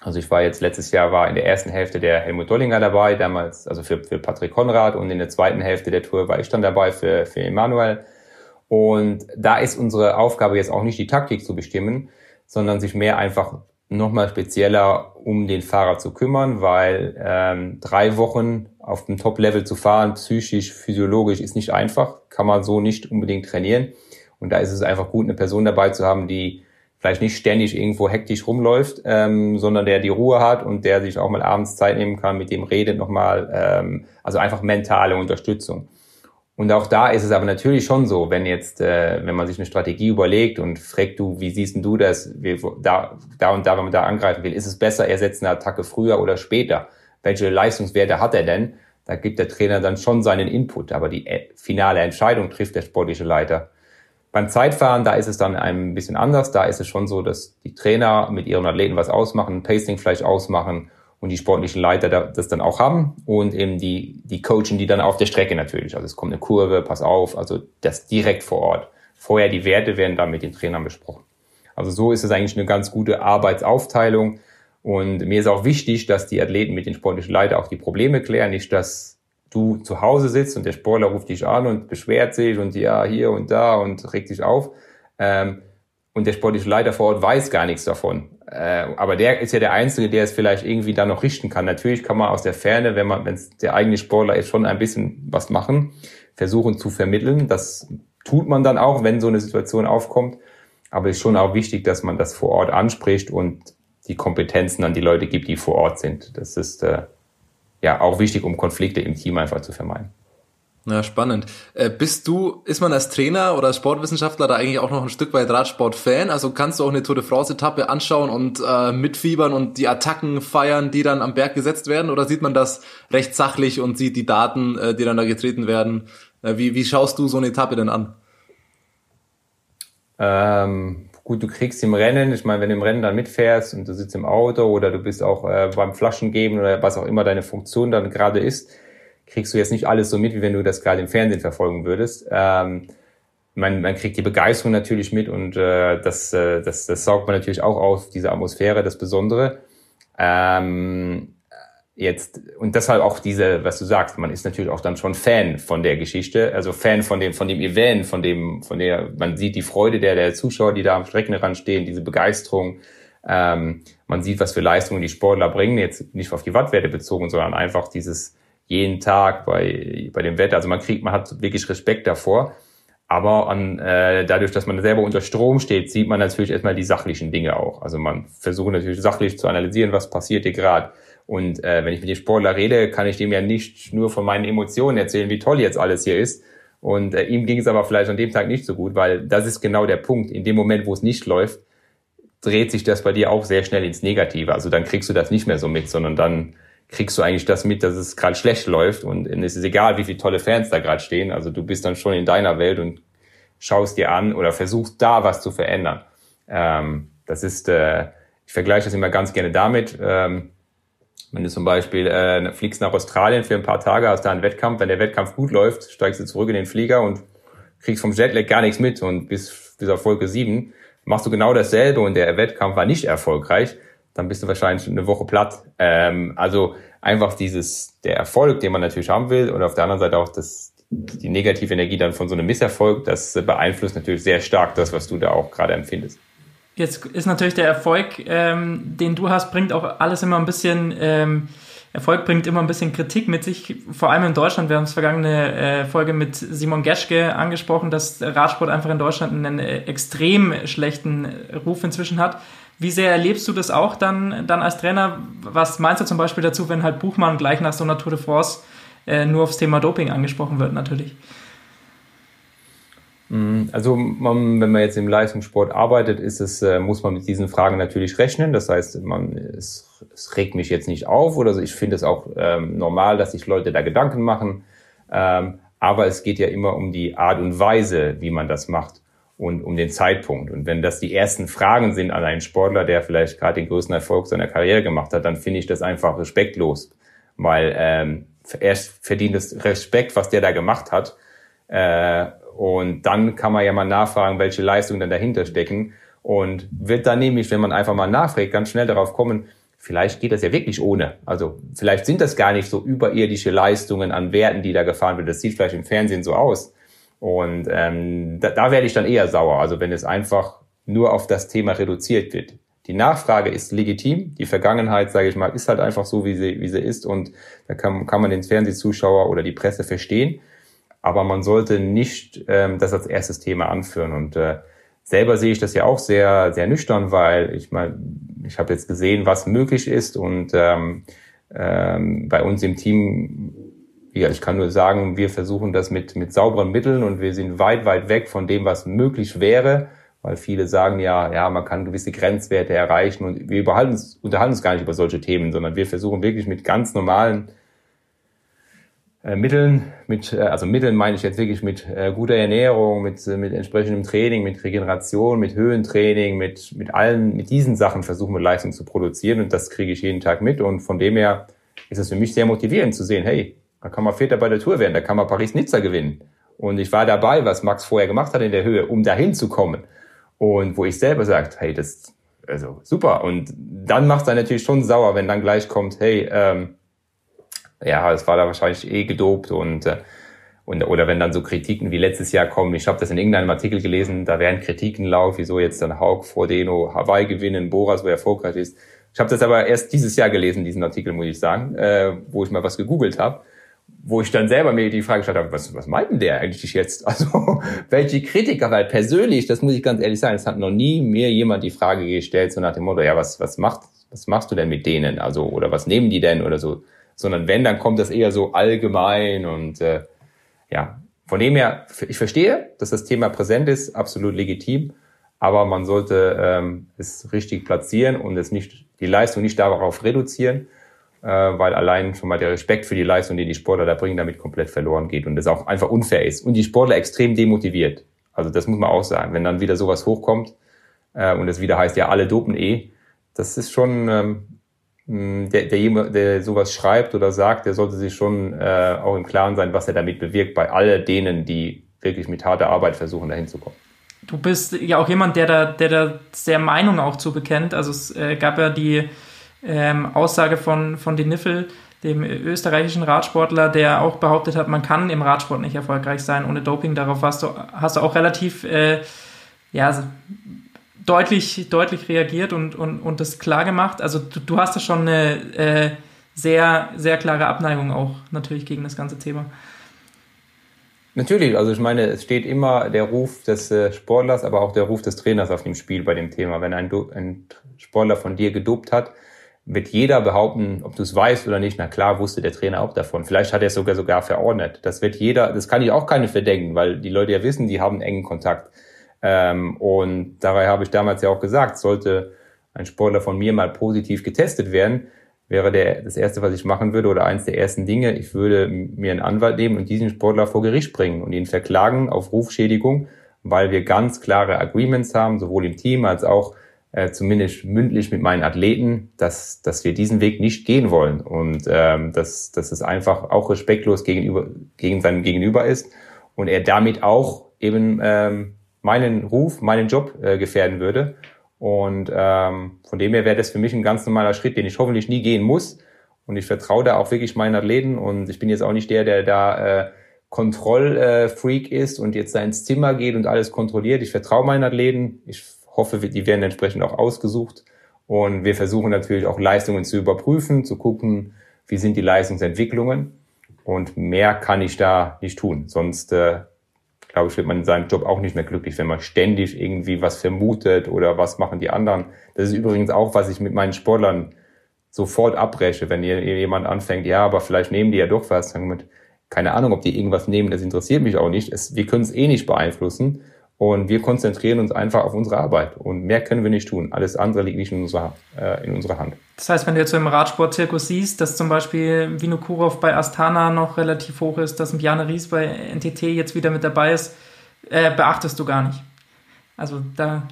Also ich war jetzt letztes Jahr war in der ersten Hälfte der Helmut Dollinger dabei, damals also für, für Patrick Konrad und in der zweiten Hälfte der Tour war ich dann dabei für, für Emanuel. Und da ist unsere Aufgabe jetzt auch nicht die Taktik zu bestimmen, sondern sich mehr einfach nochmal spezieller um den Fahrer zu kümmern, weil ähm, drei Wochen auf dem Top-Level zu fahren, psychisch, physiologisch, ist nicht einfach, kann man so nicht unbedingt trainieren. Und da ist es einfach gut, eine Person dabei zu haben, die vielleicht nicht ständig irgendwo hektisch rumläuft, ähm, sondern der die Ruhe hat und der sich auch mal abends Zeit nehmen kann, mit dem redet nochmal, ähm, also einfach mentale Unterstützung. Und auch da ist es aber natürlich schon so, wenn jetzt, äh, wenn man sich eine Strategie überlegt und fragt du, wie siehst du das, wie, da, da und da, wenn man da angreifen will, ist es besser, er setzt eine Attacke früher oder später? Welche Leistungswerte hat er denn? Da gibt der Trainer dann schon seinen Input, aber die äh, finale Entscheidung trifft der sportliche Leiter. Beim Zeitfahren, da ist es dann ein bisschen anders. Da ist es schon so, dass die Trainer mit ihren Athleten was ausmachen, Pacing vielleicht ausmachen und die sportlichen Leiter das dann auch haben und eben die, die coachen die dann auf der Strecke natürlich. Also es kommt eine Kurve, pass auf, also das direkt vor Ort. Vorher die Werte werden dann mit den Trainern besprochen. Also so ist es eigentlich eine ganz gute Arbeitsaufteilung. Und mir ist auch wichtig, dass die Athleten mit den sportlichen Leiter auch die Probleme klären, nicht dass du zu Hause sitzt und der Sportler ruft dich an und beschwert sich und ja, hier und da und regt sich auf. Ähm, und der sportliche Leiter vor Ort weiß gar nichts davon. Äh, aber der ist ja der Einzige, der es vielleicht irgendwie dann noch richten kann. Natürlich kann man aus der Ferne, wenn man, wenn es der eigene Sportler ist, schon ein bisschen was machen, versuchen zu vermitteln. Das tut man dann auch, wenn so eine Situation aufkommt. Aber es ist schon auch wichtig, dass man das vor Ort anspricht und die Kompetenzen an die Leute gibt, die vor Ort sind. Das ist äh, ja auch wichtig, um Konflikte im Team einfach zu vermeiden. Ja, spannend. Äh, bist du, ist man als Trainer oder als Sportwissenschaftler da eigentlich auch noch ein Stück weit Radsport-Fan? Also kannst du auch eine Tour de France-Etappe anschauen und äh, mitfiebern und die Attacken feiern, die dann am Berg gesetzt werden? Oder sieht man das recht sachlich und sieht die Daten, äh, die dann da getreten werden? Äh, wie, wie schaust du so eine Etappe denn an? Ähm, gut, du kriegst im Rennen, ich meine, wenn du im Rennen dann mitfährst und du sitzt im Auto oder du bist auch äh, beim Flaschengeben oder was auch immer deine Funktion dann gerade ist, kriegst du jetzt nicht alles so mit, wie wenn du das gerade im Fernsehen verfolgen würdest. Ähm, man, man kriegt die Begeisterung natürlich mit und äh, das, äh, das, das saugt man natürlich auch auf, diese Atmosphäre, das Besondere. Ähm, jetzt, und deshalb auch diese, was du sagst, man ist natürlich auch dann schon Fan von der Geschichte, also Fan von dem, von dem Event, von dem, von der, man sieht die Freude der, der Zuschauer, die da am Streckenrand stehen, diese Begeisterung. Ähm, man sieht, was für Leistungen die Sportler bringen, jetzt nicht auf die Wattwerte bezogen, sondern einfach dieses, jeden Tag bei, bei dem Wetter. Also man kriegt, man hat wirklich Respekt davor. Aber an, äh, dadurch, dass man selber unter Strom steht, sieht man natürlich erstmal die sachlichen Dinge auch. Also man versucht natürlich sachlich zu analysieren, was passiert hier gerade. Und äh, wenn ich mit dem Sportler rede, kann ich dem ja nicht nur von meinen Emotionen erzählen, wie toll jetzt alles hier ist. Und äh, ihm ging es aber vielleicht an dem Tag nicht so gut, weil das ist genau der Punkt. In dem Moment, wo es nicht läuft, dreht sich das bei dir auch sehr schnell ins Negative. Also dann kriegst du das nicht mehr so mit, sondern dann kriegst du eigentlich das mit, dass es gerade schlecht läuft und es ist egal, wie viele tolle Fans da gerade stehen. Also du bist dann schon in deiner Welt und schaust dir an oder versuchst da was zu verändern. Ähm, das ist, äh, ich vergleiche das immer ganz gerne damit. Ähm, wenn du zum Beispiel äh, fliegst nach Australien für ein paar Tage, hast da einen Wettkampf, wenn der Wettkampf gut läuft, steigst du zurück in den Flieger und kriegst vom Jetlag gar nichts mit und bis, bis auf Folge 7 machst du genau dasselbe und der Wettkampf war nicht erfolgreich dann bist du wahrscheinlich eine Woche platt. Ähm, also einfach dieses, der Erfolg, den man natürlich haben will und auf der anderen Seite auch das, die negative Energie dann von so einem Misserfolg, das beeinflusst natürlich sehr stark das, was du da auch gerade empfindest. Jetzt ist natürlich der Erfolg, ähm, den du hast, bringt auch alles immer ein bisschen, ähm, Erfolg bringt immer ein bisschen Kritik mit sich, vor allem in Deutschland. Wir haben es vergangene äh, Folge mit Simon Geschke angesprochen, dass Radsport einfach in Deutschland einen äh, extrem schlechten Ruf inzwischen hat. Wie sehr erlebst du das auch dann, dann als Trainer? Was meinst du zum Beispiel dazu, wenn halt Buchmann gleich nach so einer Tour de France äh, nur aufs Thema Doping angesprochen wird, natürlich? Mm, also man, wenn man jetzt im Leistungssport arbeitet, ist es, äh, muss man mit diesen Fragen natürlich rechnen. Das heißt, man, es, es regt mich jetzt nicht auf oder so. Ich finde es auch ähm, normal, dass sich Leute da Gedanken machen. Ähm, aber es geht ja immer um die Art und Weise, wie man das macht und um den Zeitpunkt. Und wenn das die ersten Fragen sind an einen Sportler, der vielleicht gerade den größten Erfolg seiner Karriere gemacht hat, dann finde ich das einfach respektlos, weil ähm, er verdient das Respekt, was der da gemacht hat. Äh, und dann kann man ja mal nachfragen, welche Leistungen dann dahinter stecken und wird dann nämlich, wenn man einfach mal nachfragt, ganz schnell darauf kommen, vielleicht geht das ja wirklich ohne. Also vielleicht sind das gar nicht so überirdische Leistungen an Werten, die da gefahren wird. Das sieht vielleicht im Fernsehen so aus. Und ähm, da, da werde ich dann eher sauer. Also wenn es einfach nur auf das Thema reduziert wird. Die Nachfrage ist legitim. Die Vergangenheit, sage ich mal, ist halt einfach so, wie sie, wie sie ist. Und da kann, kann man den Fernsehzuschauer oder die Presse verstehen. Aber man sollte nicht ähm, das als erstes Thema anführen. Und äh, selber sehe ich das ja auch sehr, sehr nüchtern, weil ich mal, ich habe jetzt gesehen, was möglich ist. Und ähm, ähm, bei uns im Team ja, ich kann nur sagen, wir versuchen das mit, mit sauberen Mitteln und wir sind weit, weit weg von dem, was möglich wäre, weil viele sagen ja, ja, man kann gewisse Grenzwerte erreichen und wir unterhalten uns, unterhalten uns gar nicht über solche Themen, sondern wir versuchen wirklich mit ganz normalen Mitteln, mit, äh, also Mitteln meine ich jetzt wirklich mit äh, guter Ernährung, mit, äh, mit entsprechendem Training, mit Regeneration, mit Höhentraining, mit, mit allen, mit diesen Sachen versuchen wir Leistung zu produzieren und das kriege ich jeden Tag mit und von dem her ist es für mich sehr motivierend zu sehen, hey, da kann man Vierter bei der Tour werden, da kann man Paris-Nizza gewinnen. Und ich war dabei, was Max vorher gemacht hat in der Höhe, um dahin zu kommen. Und wo ich selber sagt, hey, das, also super. Und dann macht es natürlich schon sauer, wenn dann gleich kommt, hey, ähm, ja, es war da wahrscheinlich eh gedopt und, äh, und oder wenn dann so Kritiken wie letztes Jahr kommen, ich habe das in irgendeinem Artikel gelesen, da wären Kritiken laut, wieso jetzt dann Haug vor Deno Hawaii gewinnen, Boras so erfolgreich ist. Ich habe das aber erst dieses Jahr gelesen, diesen Artikel, muss ich sagen, äh, wo ich mal was gegoogelt habe wo ich dann selber mir die Frage gestellt habe, was, was meint denn der eigentlich jetzt? Also welche Kritiker, weil persönlich, das muss ich ganz ehrlich sagen, es hat noch nie mir jemand die Frage gestellt, so nach dem Motto, ja, was, was macht, was machst du denn mit denen? Also, oder was nehmen die denn oder so? Sondern wenn, dann kommt das eher so allgemein und äh, ja, von dem her, ich verstehe, dass das Thema präsent ist, absolut legitim, aber man sollte ähm, es richtig platzieren und es nicht, die Leistung nicht darauf reduzieren, äh, weil allein schon mal der Respekt für die Leistung, die die Sportler da bringen, damit komplett verloren geht und das auch einfach unfair ist und die Sportler extrem demotiviert. Also das muss man auch sagen. Wenn dann wieder sowas hochkommt äh, und es wieder heißt, ja, alle dopen eh, das ist schon ähm, der, der, der sowas schreibt oder sagt, der sollte sich schon äh, auch im Klaren sein, was er damit bewirkt bei all denen, die wirklich mit harter Arbeit versuchen, dahin zu kommen. Du bist ja auch jemand, der da, der da sehr Meinung auch zu bekennt. Also es äh, gab ja die ähm, Aussage von, von Den Niffel, dem österreichischen Radsportler, der auch behauptet hat, man kann im Radsport nicht erfolgreich sein ohne Doping. Darauf hast du, hast du auch relativ äh, ja, deutlich, deutlich reagiert und, und, und das klar gemacht. Also du, du hast da schon eine äh, sehr, sehr klare Abneigung auch natürlich gegen das ganze Thema. Natürlich, also ich meine, es steht immer der Ruf des äh, Sportlers, aber auch der Ruf des Trainers auf dem Spiel bei dem Thema. Wenn ein, ein Sportler von dir gedopt hat, wird jeder behaupten, ob du es weißt oder nicht. Na klar, wusste der Trainer auch davon. Vielleicht hat er es sogar sogar verordnet. Das wird jeder, das kann ich auch keine verdenken, weil die Leute ja wissen, die haben engen Kontakt. Ähm, und dabei habe ich damals ja auch gesagt, sollte ein Sportler von mir mal positiv getestet werden, wäre der, das erste, was ich machen würde oder eins der ersten Dinge, ich würde mir einen Anwalt nehmen und diesen Sportler vor Gericht bringen und ihn verklagen auf Rufschädigung, weil wir ganz klare Agreements haben, sowohl im Team als auch äh, zumindest mündlich mit meinen Athleten, dass, dass wir diesen Weg nicht gehen wollen. Und ähm, dass, dass es einfach auch respektlos gegenüber, gegen seinem Gegenüber ist und er damit auch eben ähm, meinen Ruf, meinen Job äh, gefährden würde. Und ähm, von dem her wäre das für mich ein ganz normaler Schritt, den ich hoffentlich nie gehen muss. Und ich vertraue da auch wirklich meinen Athleten und ich bin jetzt auch nicht der, der da äh, Kontrollfreak äh, ist und jetzt da ins Zimmer geht und alles kontrolliert. Ich vertraue meinen Athleten. Ich hoffe, die werden entsprechend auch ausgesucht. Und wir versuchen natürlich auch Leistungen zu überprüfen, zu gucken, wie sind die Leistungsentwicklungen. Und mehr kann ich da nicht tun. Sonst, äh, glaube ich, wird man in seinem Job auch nicht mehr glücklich, wenn man ständig irgendwie was vermutet oder was machen die anderen. Das ist übrigens auch, was ich mit meinen Sportlern sofort abbreche, wenn jemand anfängt, ja, aber vielleicht nehmen die ja doch was. Mit, keine Ahnung, ob die irgendwas nehmen, das interessiert mich auch nicht. Es, wir können es eh nicht beeinflussen. Und wir konzentrieren uns einfach auf unsere Arbeit. Und mehr können wir nicht tun. Alles andere liegt nicht in unserer, äh, in unserer Hand. Das heißt, wenn du jetzt so im Radsportzirkus siehst, dass zum Beispiel Vinokurov bei Astana noch relativ hoch ist, dass ein Bjarne Ries bei NTT jetzt wieder mit dabei ist, äh, beachtest du gar nicht. Also da.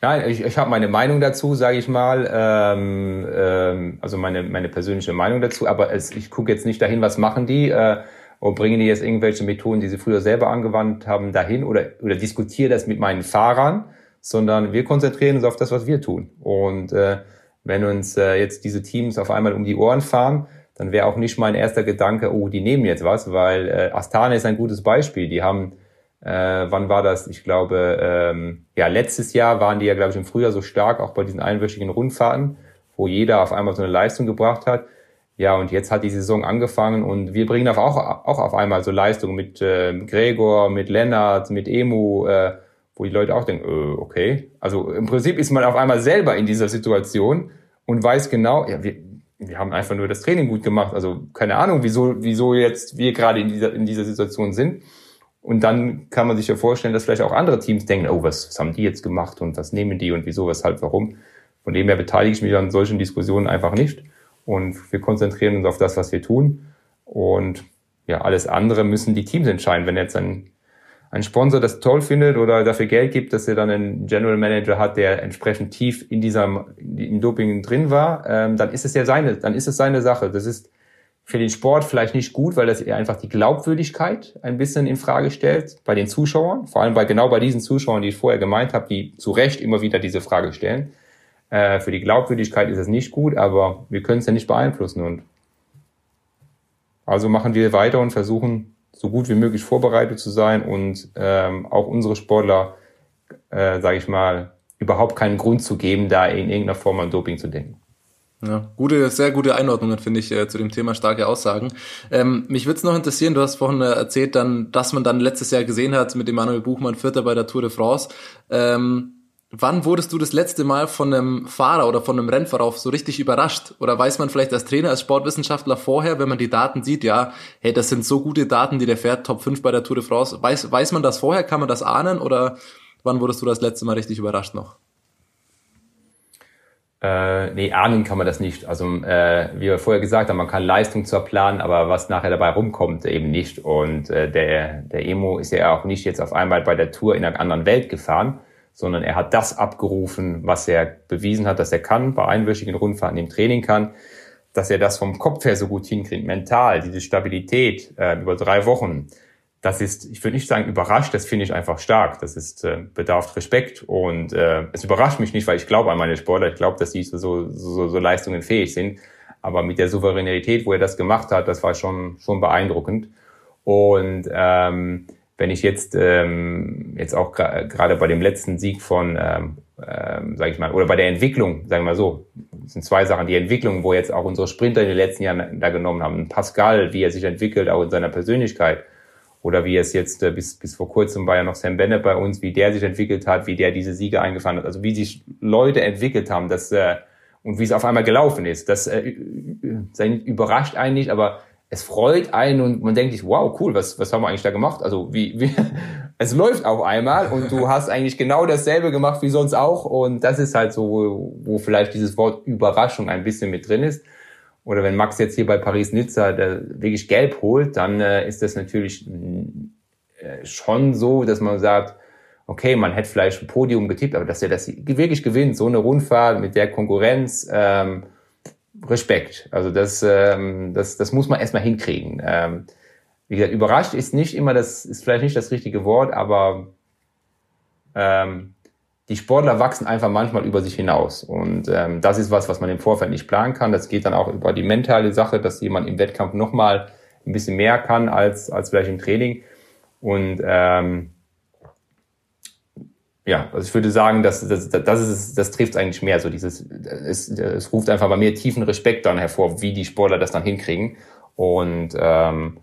Nein, ich, ich habe meine Meinung dazu, sage ich mal. Ähm, ähm, also meine, meine persönliche Meinung dazu. Aber es, ich gucke jetzt nicht dahin, was machen die. Äh, und bringen die jetzt irgendwelche Methoden, die sie früher selber angewandt haben, dahin oder, oder diskutiere das mit meinen Fahrern, sondern wir konzentrieren uns auf das, was wir tun. Und äh, wenn uns äh, jetzt diese Teams auf einmal um die Ohren fahren, dann wäre auch nicht mein erster Gedanke, oh, die nehmen jetzt was, weil äh, Astana ist ein gutes Beispiel. Die haben, äh, wann war das? Ich glaube, ähm, ja, letztes Jahr waren die ja, glaube ich, im Frühjahr so stark, auch bei diesen einwöchigen Rundfahrten, wo jeder auf einmal so eine Leistung gebracht hat. Ja, und jetzt hat die Saison angefangen und wir bringen auch, auch auf einmal so Leistungen mit äh, Gregor, mit Lennart, mit Emu, äh, wo die Leute auch denken, äh, okay. Also im Prinzip ist man auf einmal selber in dieser Situation und weiß genau, ja, wir, wir haben einfach nur das Training gut gemacht. Also keine Ahnung, wieso, wieso jetzt wir gerade in dieser, in dieser Situation sind. Und dann kann man sich ja vorstellen, dass vielleicht auch andere Teams denken, oh, was, was haben die jetzt gemacht und was nehmen die und wieso, weshalb, warum. Von dem her beteilige ich mich an solchen Diskussionen einfach nicht. Und wir konzentrieren uns auf das, was wir tun. Und ja, alles andere müssen die Teams entscheiden. Wenn jetzt ein, ein Sponsor das toll findet oder dafür Geld gibt, dass er dann einen General Manager hat, der entsprechend tief in diesem im Doping drin war, ähm, dann ist es ja seine, dann ist es seine Sache. Das ist für den Sport vielleicht nicht gut, weil das einfach die Glaubwürdigkeit ein bisschen in Frage stellt bei den Zuschauern, vor allem bei genau bei diesen Zuschauern, die ich vorher gemeint habe, die zu Recht immer wieder diese Frage stellen. Äh, für die Glaubwürdigkeit ist es nicht gut, aber wir können es ja nicht beeinflussen und also machen wir weiter und versuchen so gut wie möglich vorbereitet zu sein und ähm, auch unsere Sportler, äh, sage ich mal, überhaupt keinen Grund zu geben, da in irgendeiner Form an Doping zu denken. Ja, gute, sehr gute Einordnungen, finde ich, äh, zu dem Thema starke Aussagen. Ähm, mich würde es noch interessieren, du hast vorhin äh, erzählt, dann, dass man dann letztes Jahr gesehen hat mit Emanuel Buchmann Vierter bei der Tour de France. Ähm, Wann wurdest du das letzte Mal von einem Fahrer oder von einem Rennfahrer so richtig überrascht? Oder weiß man vielleicht als Trainer, als Sportwissenschaftler vorher, wenn man die Daten sieht, ja, hey, das sind so gute Daten, die der fährt, Top 5 bei der Tour de France. Weiß, weiß man das vorher? Kann man das ahnen? Oder wann wurdest du das letzte Mal richtig überrascht noch? Äh, nee, ahnen kann man das nicht. Also äh, wie wir vorher gesagt haben, man kann Leistung zwar planen, aber was nachher dabei rumkommt, eben nicht. Und äh, der, der Emo ist ja auch nicht jetzt auf einmal bei der Tour in einer anderen Welt gefahren, sondern er hat das abgerufen, was er bewiesen hat, dass er kann, bei einwöchigen Rundfahrten im Training kann, dass er das vom Kopf her so gut hinkriegt, mental, diese Stabilität äh, über drei Wochen. Das ist, ich würde nicht sagen überrascht, das finde ich einfach stark. Das ist äh, bedarf Respekt und äh, es überrascht mich nicht, weil ich glaube an meine Sportler, ich glaube, dass die so, so, so, so Leistungen fähig sind. Aber mit der Souveränität, wo er das gemacht hat, das war schon schon beeindruckend. Und ähm, wenn ich jetzt ähm, jetzt auch gerade bei dem letzten Sieg von, ähm, ähm, sage ich mal, oder bei der Entwicklung, sagen wir mal so, sind zwei Sachen, die Entwicklung, wo jetzt auch unsere Sprinter in den letzten Jahren da genommen haben, Pascal, wie er sich entwickelt, auch in seiner Persönlichkeit, oder wie es jetzt äh, bis bis vor kurzem war ja noch Sam Bennett bei uns, wie der sich entwickelt hat, wie der diese Siege eingefahren hat, also wie sich Leute entwickelt haben, das äh, und wie es auf einmal gelaufen ist, das äh, überrascht eigentlich, aber es freut einen und man denkt sich, wow, cool, was, was haben wir eigentlich da gemacht? Also wie, wie es läuft auf einmal und du hast eigentlich genau dasselbe gemacht wie sonst auch und das ist halt so, wo, vielleicht dieses Wort Überraschung ein bisschen mit drin ist. Oder wenn Max jetzt hier bei Paris-Nizza wirklich gelb holt, dann äh, ist das natürlich äh, schon so, dass man sagt, okay, man hätte vielleicht ein Podium getippt, aber dass er das wirklich gewinnt, so eine Rundfahrt mit der Konkurrenz, ähm, Respekt. Also das, ähm, das, das muss man erstmal hinkriegen. Ähm, wie gesagt, überrascht ist nicht immer das, ist vielleicht nicht das richtige Wort, aber ähm, die Sportler wachsen einfach manchmal über sich hinaus. Und ähm, das ist was, was man im Vorfeld nicht planen kann. Das geht dann auch über die mentale Sache, dass jemand im Wettkampf nochmal ein bisschen mehr kann als, als vielleicht im Training. Und ähm, ja, also ich würde sagen, dass das, das ist das trifft eigentlich mehr so dieses es, es ruft einfach bei mir tiefen Respekt dann hervor, wie die Sportler das dann hinkriegen und ähm,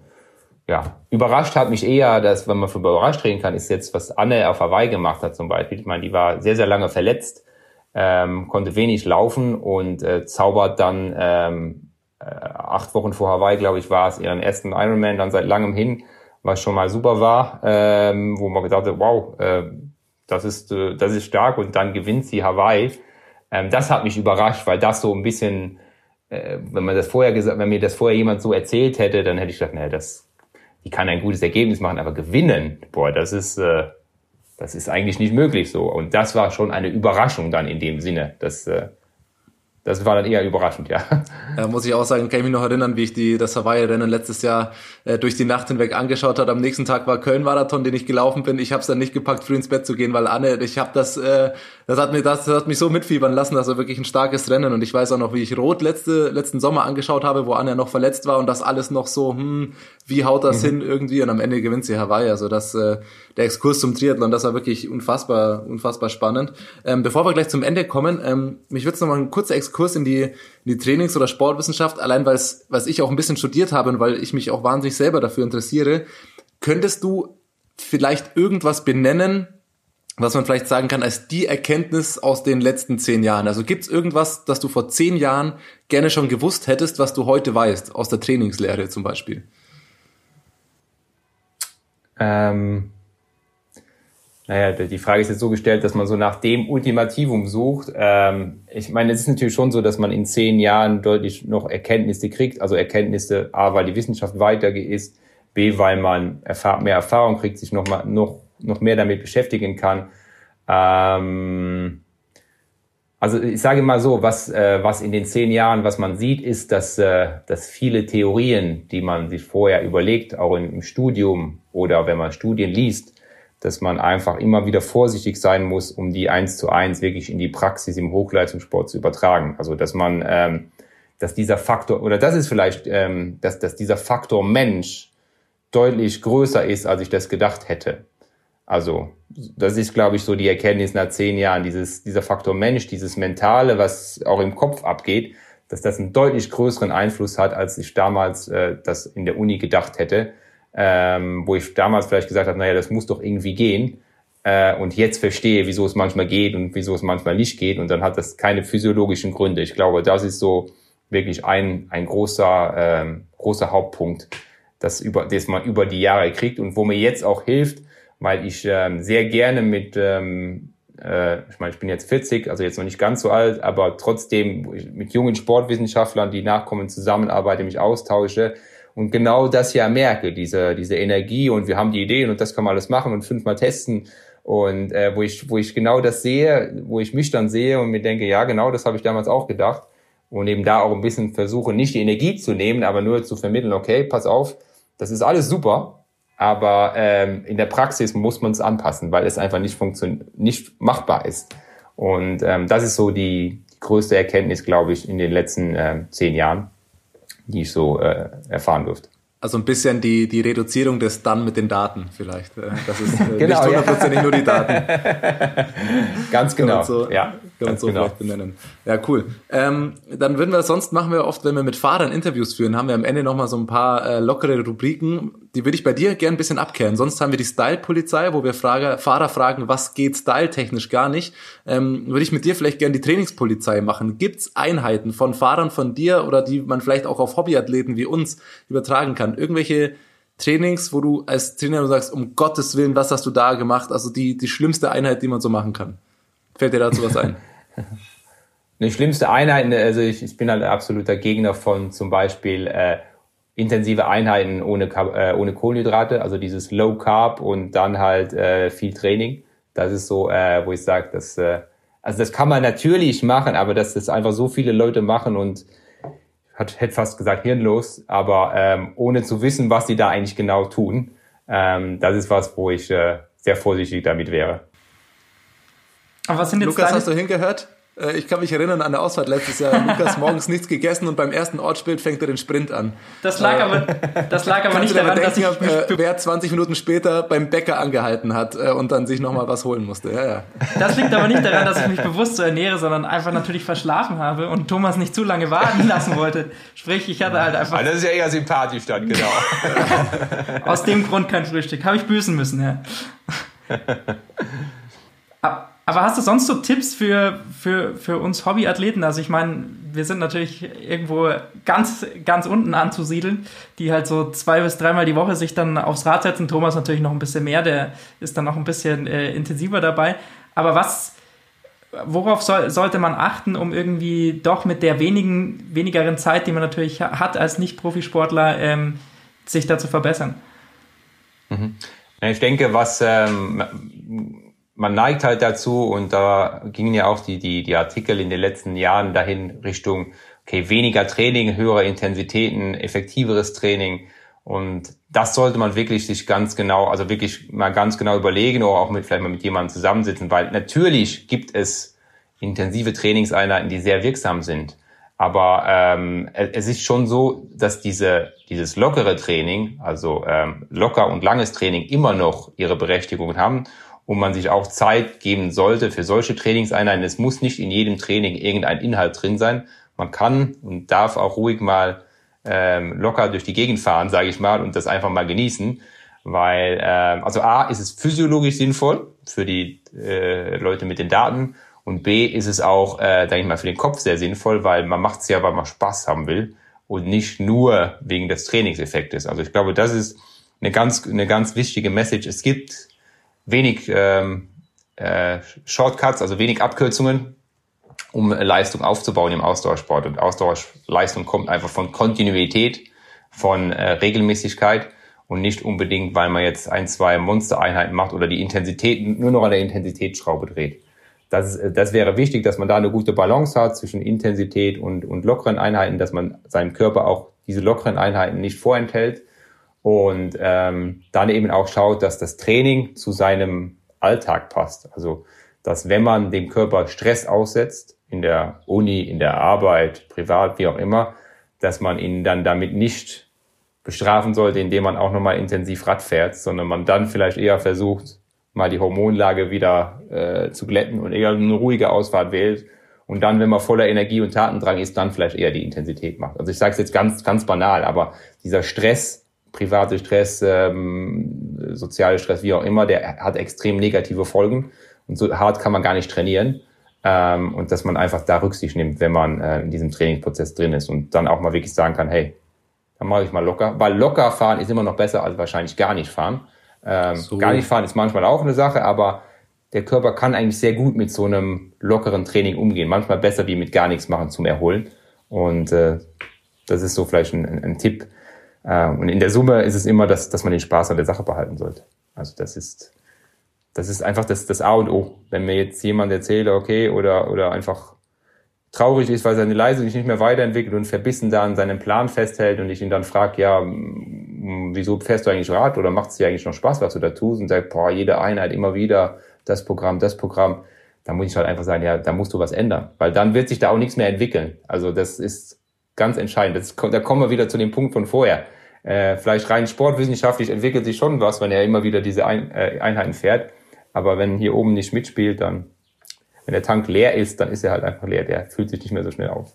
ja, überrascht hat mich eher, dass wenn man für überrascht reden kann, ist jetzt was Anne auf Hawaii gemacht hat zum Beispiel. Ich meine, die war sehr sehr lange verletzt, ähm, konnte wenig laufen und äh, zaubert dann ähm, äh, acht Wochen vor Hawaii, glaube ich, war es ihren ersten Ironman dann seit langem hin, was schon mal super war, ähm, wo man gedacht hat, wow. Äh, das ist, äh, das ist stark und dann gewinnt sie Hawaii. Ähm, das hat mich überrascht, weil das so ein bisschen, äh, wenn man das vorher gesagt, wenn mir das vorher jemand so erzählt hätte, dann hätte ich gedacht, naja, das, die kann ein gutes Ergebnis machen, aber gewinnen, boah, das ist, äh, das ist eigentlich nicht möglich so. Und das war schon eine Überraschung dann in dem Sinne. dass das war dann eher überraschend, ja. Ja, muss ich auch sagen, kann ich mich noch erinnern, wie ich die, das Hawaii-Rennen letztes Jahr äh, durch die Nacht hinweg angeschaut habe. Am nächsten Tag war Köln-Marathon, den ich gelaufen bin. Ich habe es dann nicht gepackt, früh ins Bett zu gehen, weil Anne, ich habe das, äh, das hat mir das, das hat mich so mitfiebern lassen, das war wirklich ein starkes Rennen. Und ich weiß auch noch, wie ich Rot letzte, letzten Sommer angeschaut habe, wo Anne noch verletzt war und das alles noch so, hm, wie haut das mhm. hin irgendwie? Und am Ende gewinnt sie Hawaii. Also das, äh, der Exkurs zum Triathlon, das war wirklich unfassbar, unfassbar spannend. Ähm, bevor wir gleich zum Ende kommen, ähm, mich würde es nochmal ein kurzer Exkurs in die, in die Trainings- oder Sportwissenschaft, allein weil was ich auch ein bisschen studiert habe und weil ich mich auch wahnsinnig selber dafür interessiere. Könntest du vielleicht irgendwas benennen, was man vielleicht sagen kann als die Erkenntnis aus den letzten zehn Jahren? Also gibt es irgendwas, das du vor zehn Jahren gerne schon gewusst hättest, was du heute weißt, aus der Trainingslehre zum Beispiel? Ähm, naja, die Frage ist jetzt so gestellt, dass man so nach dem Ultimativum sucht. Ähm, ich meine, es ist natürlich schon so, dass man in zehn Jahren deutlich noch Erkenntnisse kriegt. Also Erkenntnisse, A, weil die Wissenschaft weiter ist, B, weil man mehr Erfahrung kriegt, sich noch, mal, noch, noch mehr damit beschäftigen kann. Ähm, also ich sage mal so, was, äh, was in den zehn Jahren, was man sieht, ist, dass, äh, dass viele Theorien, die man sich vorher überlegt, auch im Studium oder wenn man Studien liest, dass man einfach immer wieder vorsichtig sein muss, um die eins zu eins wirklich in die Praxis im Hochleistungssport zu übertragen. Also dass man, ähm, dass dieser Faktor, oder das ist vielleicht, ähm, dass, dass dieser Faktor Mensch deutlich größer ist, als ich das gedacht hätte. Also das ist, glaube ich, so die Erkenntnis nach zehn Jahren, dieses, dieser Faktor Mensch, dieses Mentale, was auch im Kopf abgeht, dass das einen deutlich größeren Einfluss hat, als ich damals äh, das in der Uni gedacht hätte ähm, wo ich damals vielleicht gesagt habe, naja, das muss doch irgendwie gehen. Äh, und jetzt verstehe, wieso es manchmal geht und wieso es manchmal nicht geht. Und dann hat das keine physiologischen Gründe. Ich glaube, das ist so wirklich ein, ein großer, ähm, großer Hauptpunkt, das, über, das man über die Jahre kriegt und wo mir jetzt auch hilft, weil ich ähm, sehr gerne mit, ähm, äh, ich meine, ich bin jetzt 40, also jetzt noch nicht ganz so alt, aber trotzdem mit jungen Sportwissenschaftlern, die nachkommen, zusammenarbeite, mich austausche, und genau das ja merke, diese, diese Energie und wir haben die Ideen und das kann man alles machen und fünfmal testen und äh, wo ich wo ich genau das sehe, wo ich mich dann sehe und mir denke, ja genau, das habe ich damals auch gedacht und eben da auch ein bisschen versuche, nicht die Energie zu nehmen, aber nur zu vermitteln, okay, pass auf, das ist alles super, aber ähm, in der Praxis muss man es anpassen, weil es einfach nicht funktioniert, nicht machbar ist. Und ähm, das ist so die, größte Erkenntnis, glaube ich, in den letzten ähm, zehn Jahren die ich so äh, erfahren durfte. Also ein bisschen die, die Reduzierung des Dann mit den Daten vielleicht. Äh, das ist äh, genau, nicht hundertprozentig ja. nur die Daten. ganz genau. So, ja, kann man so genau. vielleicht benennen. Ja, cool. Ähm, dann würden wir, sonst machen wir oft, wenn wir mit Fahrern Interviews führen, haben wir am Ende nochmal so ein paar äh, lockere Rubriken. Die würde ich bei dir gern ein bisschen abkehren. Sonst haben wir die Style-Polizei, wo wir Frage, Fahrer fragen, was geht style-technisch gar nicht. Ähm, würde ich mit dir vielleicht gern die Trainingspolizei machen. Gibt's Einheiten von Fahrern von dir oder die man vielleicht auch auf Hobbyathleten wie uns übertragen kann? Irgendwelche Trainings, wo du als Trainer sagst, um Gottes Willen, was hast du da gemacht? Also die, die schlimmste Einheit, die man so machen kann. Fällt dir dazu was ein? Eine schlimmste Einheit, also ich, ich bin halt absoluter Gegner von zum Beispiel äh, intensive Einheiten ohne, äh, ohne Kohlenhydrate, also dieses Low Carb und dann halt äh, viel Training. Das ist so, äh, wo ich sage, dass äh, also das kann man natürlich machen, aber dass das einfach so viele Leute machen und hat hätte fast gesagt hirnlos, aber ähm, ohne zu wissen, was sie da eigentlich genau tun, ähm, das ist was, wo ich äh, sehr vorsichtig damit wäre. Aber was sind jetzt Lukas, hast du hingehört? Äh, ich kann mich erinnern an der Ausfahrt letztes Jahr. Lukas morgens nichts gegessen und beim ersten Ortsbild fängt er den Sprint an. Das lag äh, aber, das lag aber nicht daran, denken, dass ich äh, wer 20 Minuten später beim Bäcker angehalten hat und dann sich nochmal was holen musste. Ja, ja. Das liegt aber nicht daran, dass ich mich bewusst so ernähre, sondern einfach natürlich verschlafen habe und Thomas nicht zu lange warten lassen wollte. Sprich, ich hatte halt einfach. Ah, das ist ja eher sympathisch dann, genau. Aus dem Grund kein Frühstück. Habe ich büßen müssen, ja. Aber hast du sonst so Tipps für, für, für uns Hobbyathleten? Also ich meine, wir sind natürlich irgendwo ganz, ganz unten anzusiedeln, die halt so zwei bis dreimal die Woche sich dann aufs Rad setzen. Thomas natürlich noch ein bisschen mehr, der ist dann noch ein bisschen äh, intensiver dabei. Aber was, worauf soll, sollte man achten, um irgendwie doch mit der wenigen, wenigeren Zeit, die man natürlich hat als Nicht-Profisportler, ähm, sich da zu verbessern? Mhm. Ich denke, was ähm, man neigt halt dazu und da gingen ja auch die, die, die Artikel in den letzten Jahren dahin Richtung, okay, weniger Training, höhere Intensitäten, effektiveres Training. Und das sollte man wirklich sich ganz genau, also wirklich mal ganz genau überlegen oder auch mit, vielleicht mal mit jemandem zusammensitzen, weil natürlich gibt es intensive Trainingseinheiten, die sehr wirksam sind. Aber ähm, es ist schon so, dass diese, dieses lockere Training, also ähm, locker und langes Training immer noch ihre Berechtigung haben und man sich auch Zeit geben sollte für solche Trainingseinheiten. Es muss nicht in jedem Training irgendein Inhalt drin sein. Man kann und darf auch ruhig mal ähm, locker durch die Gegend fahren, sage ich mal, und das einfach mal genießen. Weil, ähm, also A, ist es physiologisch sinnvoll für die äh, Leute mit den Daten und B ist es auch, äh, denke ich mal, für den Kopf sehr sinnvoll, weil man macht es ja, weil man Spaß haben will und nicht nur wegen des Trainingseffektes. Also ich glaube, das ist eine ganz, eine ganz wichtige Message. Es gibt wenig ähm, äh, Shortcuts, also wenig Abkürzungen, um Leistung aufzubauen im Ausdauersport. Und Ausdauerleistung kommt einfach von Kontinuität, von äh, Regelmäßigkeit und nicht unbedingt, weil man jetzt ein, zwei Monstereinheiten macht oder die Intensität nur noch an der Intensitätsschraube dreht. Das, ist, das wäre wichtig, dass man da eine gute Balance hat zwischen Intensität und, und lockeren Einheiten, dass man seinem Körper auch diese lockeren Einheiten nicht vorenthält und ähm, dann eben auch schaut, dass das Training zu seinem Alltag passt. Also, dass wenn man dem Körper Stress aussetzt, in der Uni, in der Arbeit, privat, wie auch immer, dass man ihn dann damit nicht bestrafen sollte, indem man auch nochmal intensiv Rad fährt, sondern man dann vielleicht eher versucht, mal die Hormonlage wieder äh, zu glätten und eher eine ruhige Ausfahrt wählt und dann, wenn man voller Energie und Tatendrang ist, dann vielleicht eher die Intensität macht. Also ich sage es jetzt ganz, ganz banal, aber dieser Stress, private Stress, ähm, soziale Stress, wie auch immer, der hat extrem negative Folgen und so hart kann man gar nicht trainieren. Ähm, und dass man einfach da Rücksicht nimmt, wenn man äh, in diesem Trainingsprozess drin ist und dann auch mal wirklich sagen kann, hey, dann mache ich mal locker, weil locker fahren ist immer noch besser als wahrscheinlich gar nicht fahren. Ähm, so. Gar nicht fahren ist manchmal auch eine Sache, aber der Körper kann eigentlich sehr gut mit so einem lockeren Training umgehen. Manchmal besser wie mit gar nichts machen zum Erholen. Und äh, das ist so vielleicht ein, ein, ein Tipp. Äh, und in der Summe ist es immer, dass, dass man den Spaß an der Sache behalten sollte. Also das ist, das ist einfach das, das A und O. Wenn mir jetzt jemand erzählt, okay, oder, oder einfach traurig ist, weil seine Leistung sich nicht mehr weiterentwickelt und verbissen da an seinem Plan festhält und ich ihn dann frage, ja, wieso fährst du eigentlich Rad oder macht es dir eigentlich noch Spaß, was du da tust und sagt, boah, jede Einheit immer wieder das Programm, das Programm, dann muss ich halt einfach sagen, ja, da musst du was ändern, weil dann wird sich da auch nichts mehr entwickeln. Also das ist ganz entscheidend. Das, da kommen wir wieder zu dem Punkt von vorher. Äh, vielleicht rein sportwissenschaftlich entwickelt sich schon was, wenn er immer wieder diese Ein äh, Einheiten fährt, aber wenn hier oben nicht mitspielt, dann wenn der Tank leer ist, dann ist er halt einfach leer. Der fühlt sich nicht mehr so schnell auf.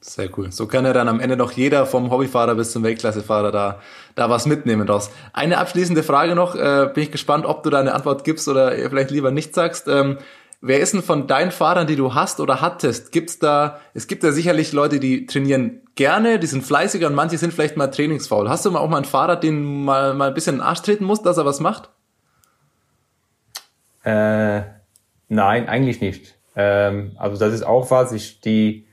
Sehr cool. So kann ja dann am Ende noch jeder vom Hobbyfahrer bis zum Weltklassefahrer da, da was mitnehmen draus. Eine abschließende Frage noch, äh, bin ich gespannt, ob du da eine Antwort gibst oder vielleicht lieber nicht sagst. Ähm, wer ist denn von deinen Fahrern, die du hast oder hattest, gibt's da, es gibt ja sicherlich Leute, die trainieren gerne, die sind fleißiger und manche sind vielleicht mal trainingsfaul. Hast du mal auch mal einen Fahrer, den mal, mal ein bisschen in den Arsch treten muss, dass er was macht? Äh, nein, eigentlich nicht. Ähm, also das ist auch was, ich die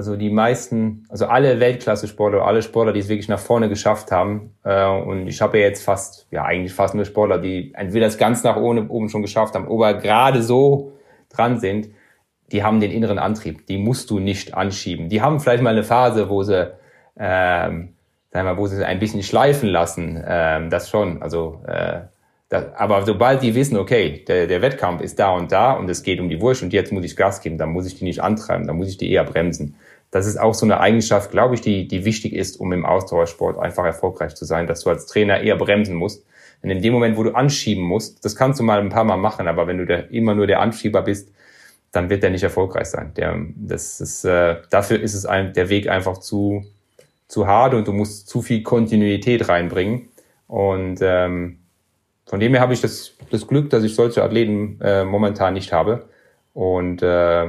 also die meisten, also alle Weltklasse-Sportler, alle Sportler, die es wirklich nach vorne geschafft haben. Äh, und ich habe ja jetzt fast, ja eigentlich fast nur Sportler, die entweder das ganz nach oben, schon geschafft haben, oder gerade so dran sind, die haben den inneren Antrieb. Die musst du nicht anschieben. Die haben vielleicht mal eine Phase, wo sie, ähm, sagen wir, wo sie ein bisschen schleifen lassen. Ähm, das schon. Also äh, das, aber sobald die wissen, okay, der, der Wettkampf ist da und da und es geht um die Wurst und jetzt muss ich Gas geben, dann muss ich die nicht antreiben, dann muss ich die eher bremsen das ist auch so eine Eigenschaft, glaube ich, die, die wichtig ist, um im Ausdauersport einfach erfolgreich zu sein, dass du als Trainer eher bremsen musst. Denn in dem Moment, wo du anschieben musst, das kannst du mal ein paar Mal machen, aber wenn du der, immer nur der Anschieber bist, dann wird der nicht erfolgreich sein. Der, das ist, äh, dafür ist es ein, der Weg einfach zu, zu hart und du musst zu viel Kontinuität reinbringen. Und ähm, von dem her habe ich das, das Glück, dass ich solche Athleten äh, momentan nicht habe. Und äh,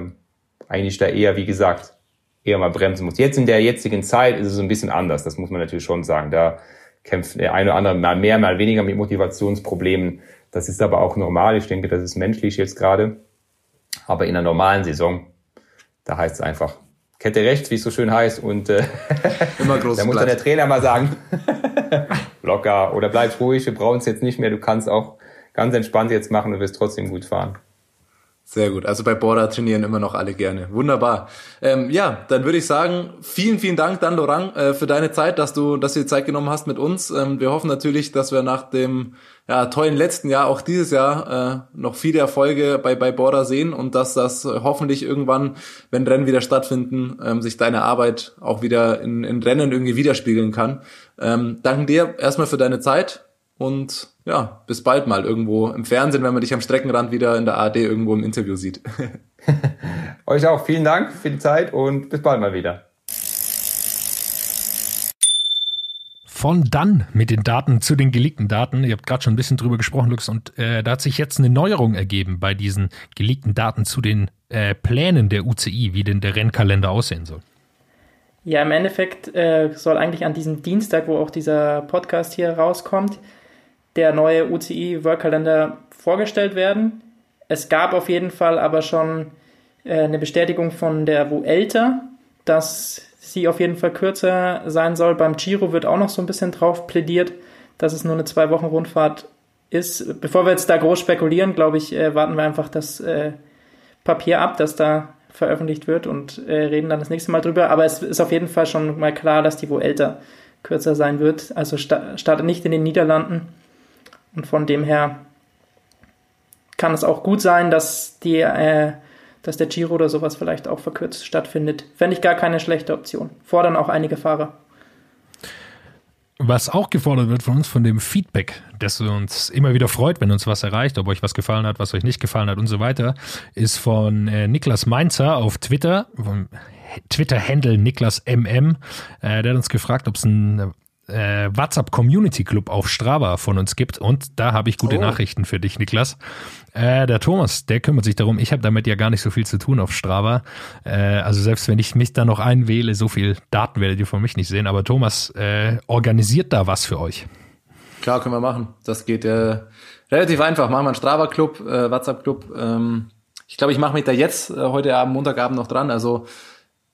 eigentlich da eher, wie gesagt, eher mal bremsen muss. Jetzt in der jetzigen Zeit ist es ein bisschen anders, das muss man natürlich schon sagen. Da kämpft der eine oder andere mal mehr, mal weniger mit Motivationsproblemen. Das ist aber auch normal. Ich denke, das ist menschlich jetzt gerade. Aber in einer normalen Saison, da heißt es einfach Kette rechts, wie es so schön heißt. Und äh, Immer groß da muss dann der Trainer mal sagen, locker oder bleib ruhig, wir brauchen es jetzt nicht mehr. Du kannst auch ganz entspannt jetzt machen und wirst trotzdem gut fahren. Sehr gut. Also bei Bora trainieren immer noch alle gerne. Wunderbar. Ähm, ja, dann würde ich sagen, vielen, vielen Dank, Dan Lorang, äh, für deine Zeit, dass du, dass du dir Zeit genommen hast mit uns. Ähm, wir hoffen natürlich, dass wir nach dem ja, tollen letzten Jahr auch dieses Jahr äh, noch viele Erfolge bei, bei Bora sehen und dass das hoffentlich irgendwann, wenn Rennen wieder stattfinden, ähm, sich deine Arbeit auch wieder in, in Rennen irgendwie widerspiegeln kann. Ähm, danken dir erstmal für deine Zeit und ja, bis bald mal irgendwo im Fernsehen, wenn man dich am Streckenrand wieder in der ARD irgendwo im Interview sieht. Euch auch vielen Dank für die Zeit und bis bald mal wieder. Von dann mit den Daten zu den geleakten Daten. Ihr habt gerade schon ein bisschen drüber gesprochen, Lux, und äh, da hat sich jetzt eine Neuerung ergeben bei diesen geleakten Daten zu den äh, Plänen der UCI, wie denn der Rennkalender aussehen soll. Ja, im Endeffekt äh, soll eigentlich an diesem Dienstag, wo auch dieser Podcast hier rauskommt, der neue UCI World Calendar vorgestellt werden. Es gab auf jeden Fall aber schon äh, eine Bestätigung von der Vuelta, dass sie auf jeden Fall kürzer sein soll. Beim Giro wird auch noch so ein bisschen drauf plädiert, dass es nur eine zwei Wochen Rundfahrt ist. Bevor wir jetzt da groß spekulieren, glaube ich, äh, warten wir einfach das äh, Papier ab, das da veröffentlicht wird und äh, reden dann das nächste Mal drüber. Aber es ist auf jeden Fall schon mal klar, dass die Vuelta kürzer sein wird. Also sta startet nicht in den Niederlanden. Und von dem her kann es auch gut sein, dass die, äh, dass der Giro oder sowas vielleicht auch verkürzt stattfindet. Fände ich gar keine schlechte Option. Fordern auch einige Fahrer. Was auch gefordert wird von uns, von dem Feedback, das uns immer wieder freut, wenn uns was erreicht, ob euch was gefallen hat, was euch nicht gefallen hat und so weiter, ist von äh, Niklas Mainzer auf Twitter, vom Twitter-Handle Niklas MM. Äh, der hat uns gefragt, ob es ein äh, WhatsApp Community Club auf Strava von uns gibt. Und da habe ich gute oh. Nachrichten für dich, Niklas. Äh, der Thomas, der kümmert sich darum. Ich habe damit ja gar nicht so viel zu tun auf Strava. Äh, also selbst wenn ich mich da noch einwähle, so viel Daten werdet ihr von mich nicht sehen. Aber Thomas äh, organisiert da was für euch. Klar, können wir machen. Das geht äh, relativ einfach. Machen wir einen Strava-Club, äh, WhatsApp-Club. Ähm, ich glaube, ich mache mich da jetzt heute Abend, Montagabend noch dran. Also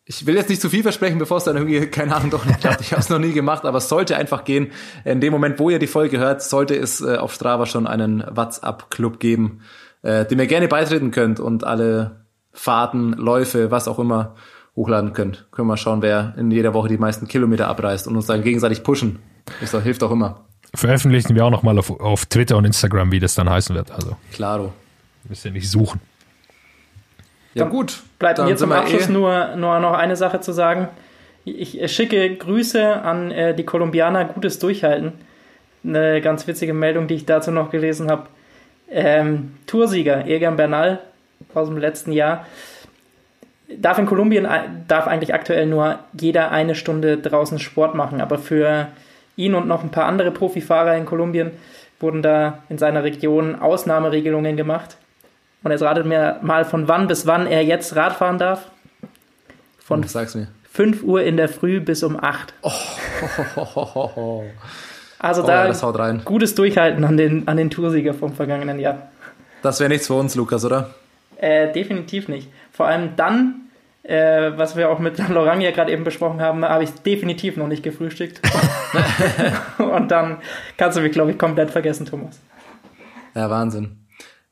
ich will jetzt nicht zu viel versprechen, bevor es dann irgendwie, keine Ahnung, doch nicht klappt. Ich habe es noch nie gemacht, aber es sollte einfach gehen. In dem Moment, wo ihr die Folge hört, sollte es äh, auf Strava schon einen WhatsApp-Club geben, äh, dem ihr gerne beitreten könnt und alle Fahrten, Läufe, was auch immer hochladen könnt. Können wir schauen, wer in jeder Woche die meisten Kilometer abreißt und uns dann gegenseitig pushen. Das hilft auch immer. Veröffentlichen wir auch nochmal auf, auf Twitter und Instagram, wie das dann heißen wird. Also. Klaro. Müsst ihr nicht suchen. Ja, Dann gut. Bleibt mir zum Abschluss eh nur, nur noch eine Sache zu sagen. Ich schicke Grüße an äh, die Kolumbianer, gutes Durchhalten. Eine ganz witzige Meldung, die ich dazu noch gelesen habe. Ähm, Toursieger Egan Bernal aus dem letzten Jahr darf in Kolumbien äh, darf eigentlich aktuell nur jeder eine Stunde draußen Sport machen, aber für ihn und noch ein paar andere Profifahrer in Kolumbien wurden da in seiner Region Ausnahmeregelungen gemacht. Und jetzt ratet mir mal, von wann bis wann er jetzt Radfahren darf. Von oh, sag's mir. 5 Uhr in der Früh bis um 8. Oh, also oh, da ja, gutes Durchhalten an den, an den Toursieger vom vergangenen Jahr. Das wäre nichts für uns, Lukas, oder? Äh, definitiv nicht. Vor allem dann, äh, was wir auch mit Laurent ja gerade eben besprochen haben, habe ich definitiv noch nicht gefrühstückt. Und dann kannst du mich, glaube ich, komplett vergessen, Thomas. Ja, Wahnsinn.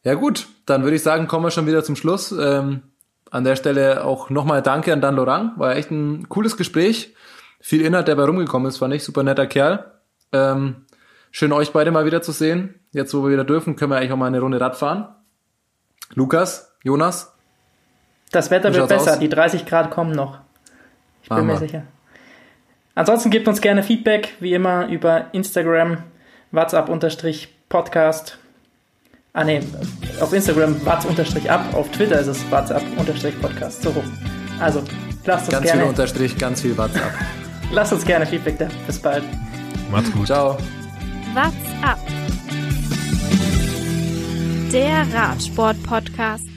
Ja gut, dann würde ich sagen, kommen wir schon wieder zum Schluss. Ähm, an der Stelle auch nochmal Danke an Dan Lorang. War echt ein cooles Gespräch. Viel Inhalt, der bei rumgekommen ist, fand ich. Super netter Kerl. Ähm, schön euch beide mal wieder zu sehen. Jetzt, wo wir wieder dürfen, können wir eigentlich auch mal eine Runde Rad fahren. Lukas, Jonas? Das Wetter wird besser. Aus? Die 30 Grad kommen noch. Ich bin Aha. mir sicher. Ansonsten gebt uns gerne Feedback, wie immer, über Instagram, WhatsApp-Podcast Ah ne, auf Instagram watz-ab, auf Twitter ist es watz-podcast, so rum. Also, lasst uns ganz gerne... Ganz viel Unterstrich, ganz viel WhatsApp. lasst uns gerne Feedback da. Bis bald. Macht's gut. Ciao. What's up? Der Radsport-Podcast.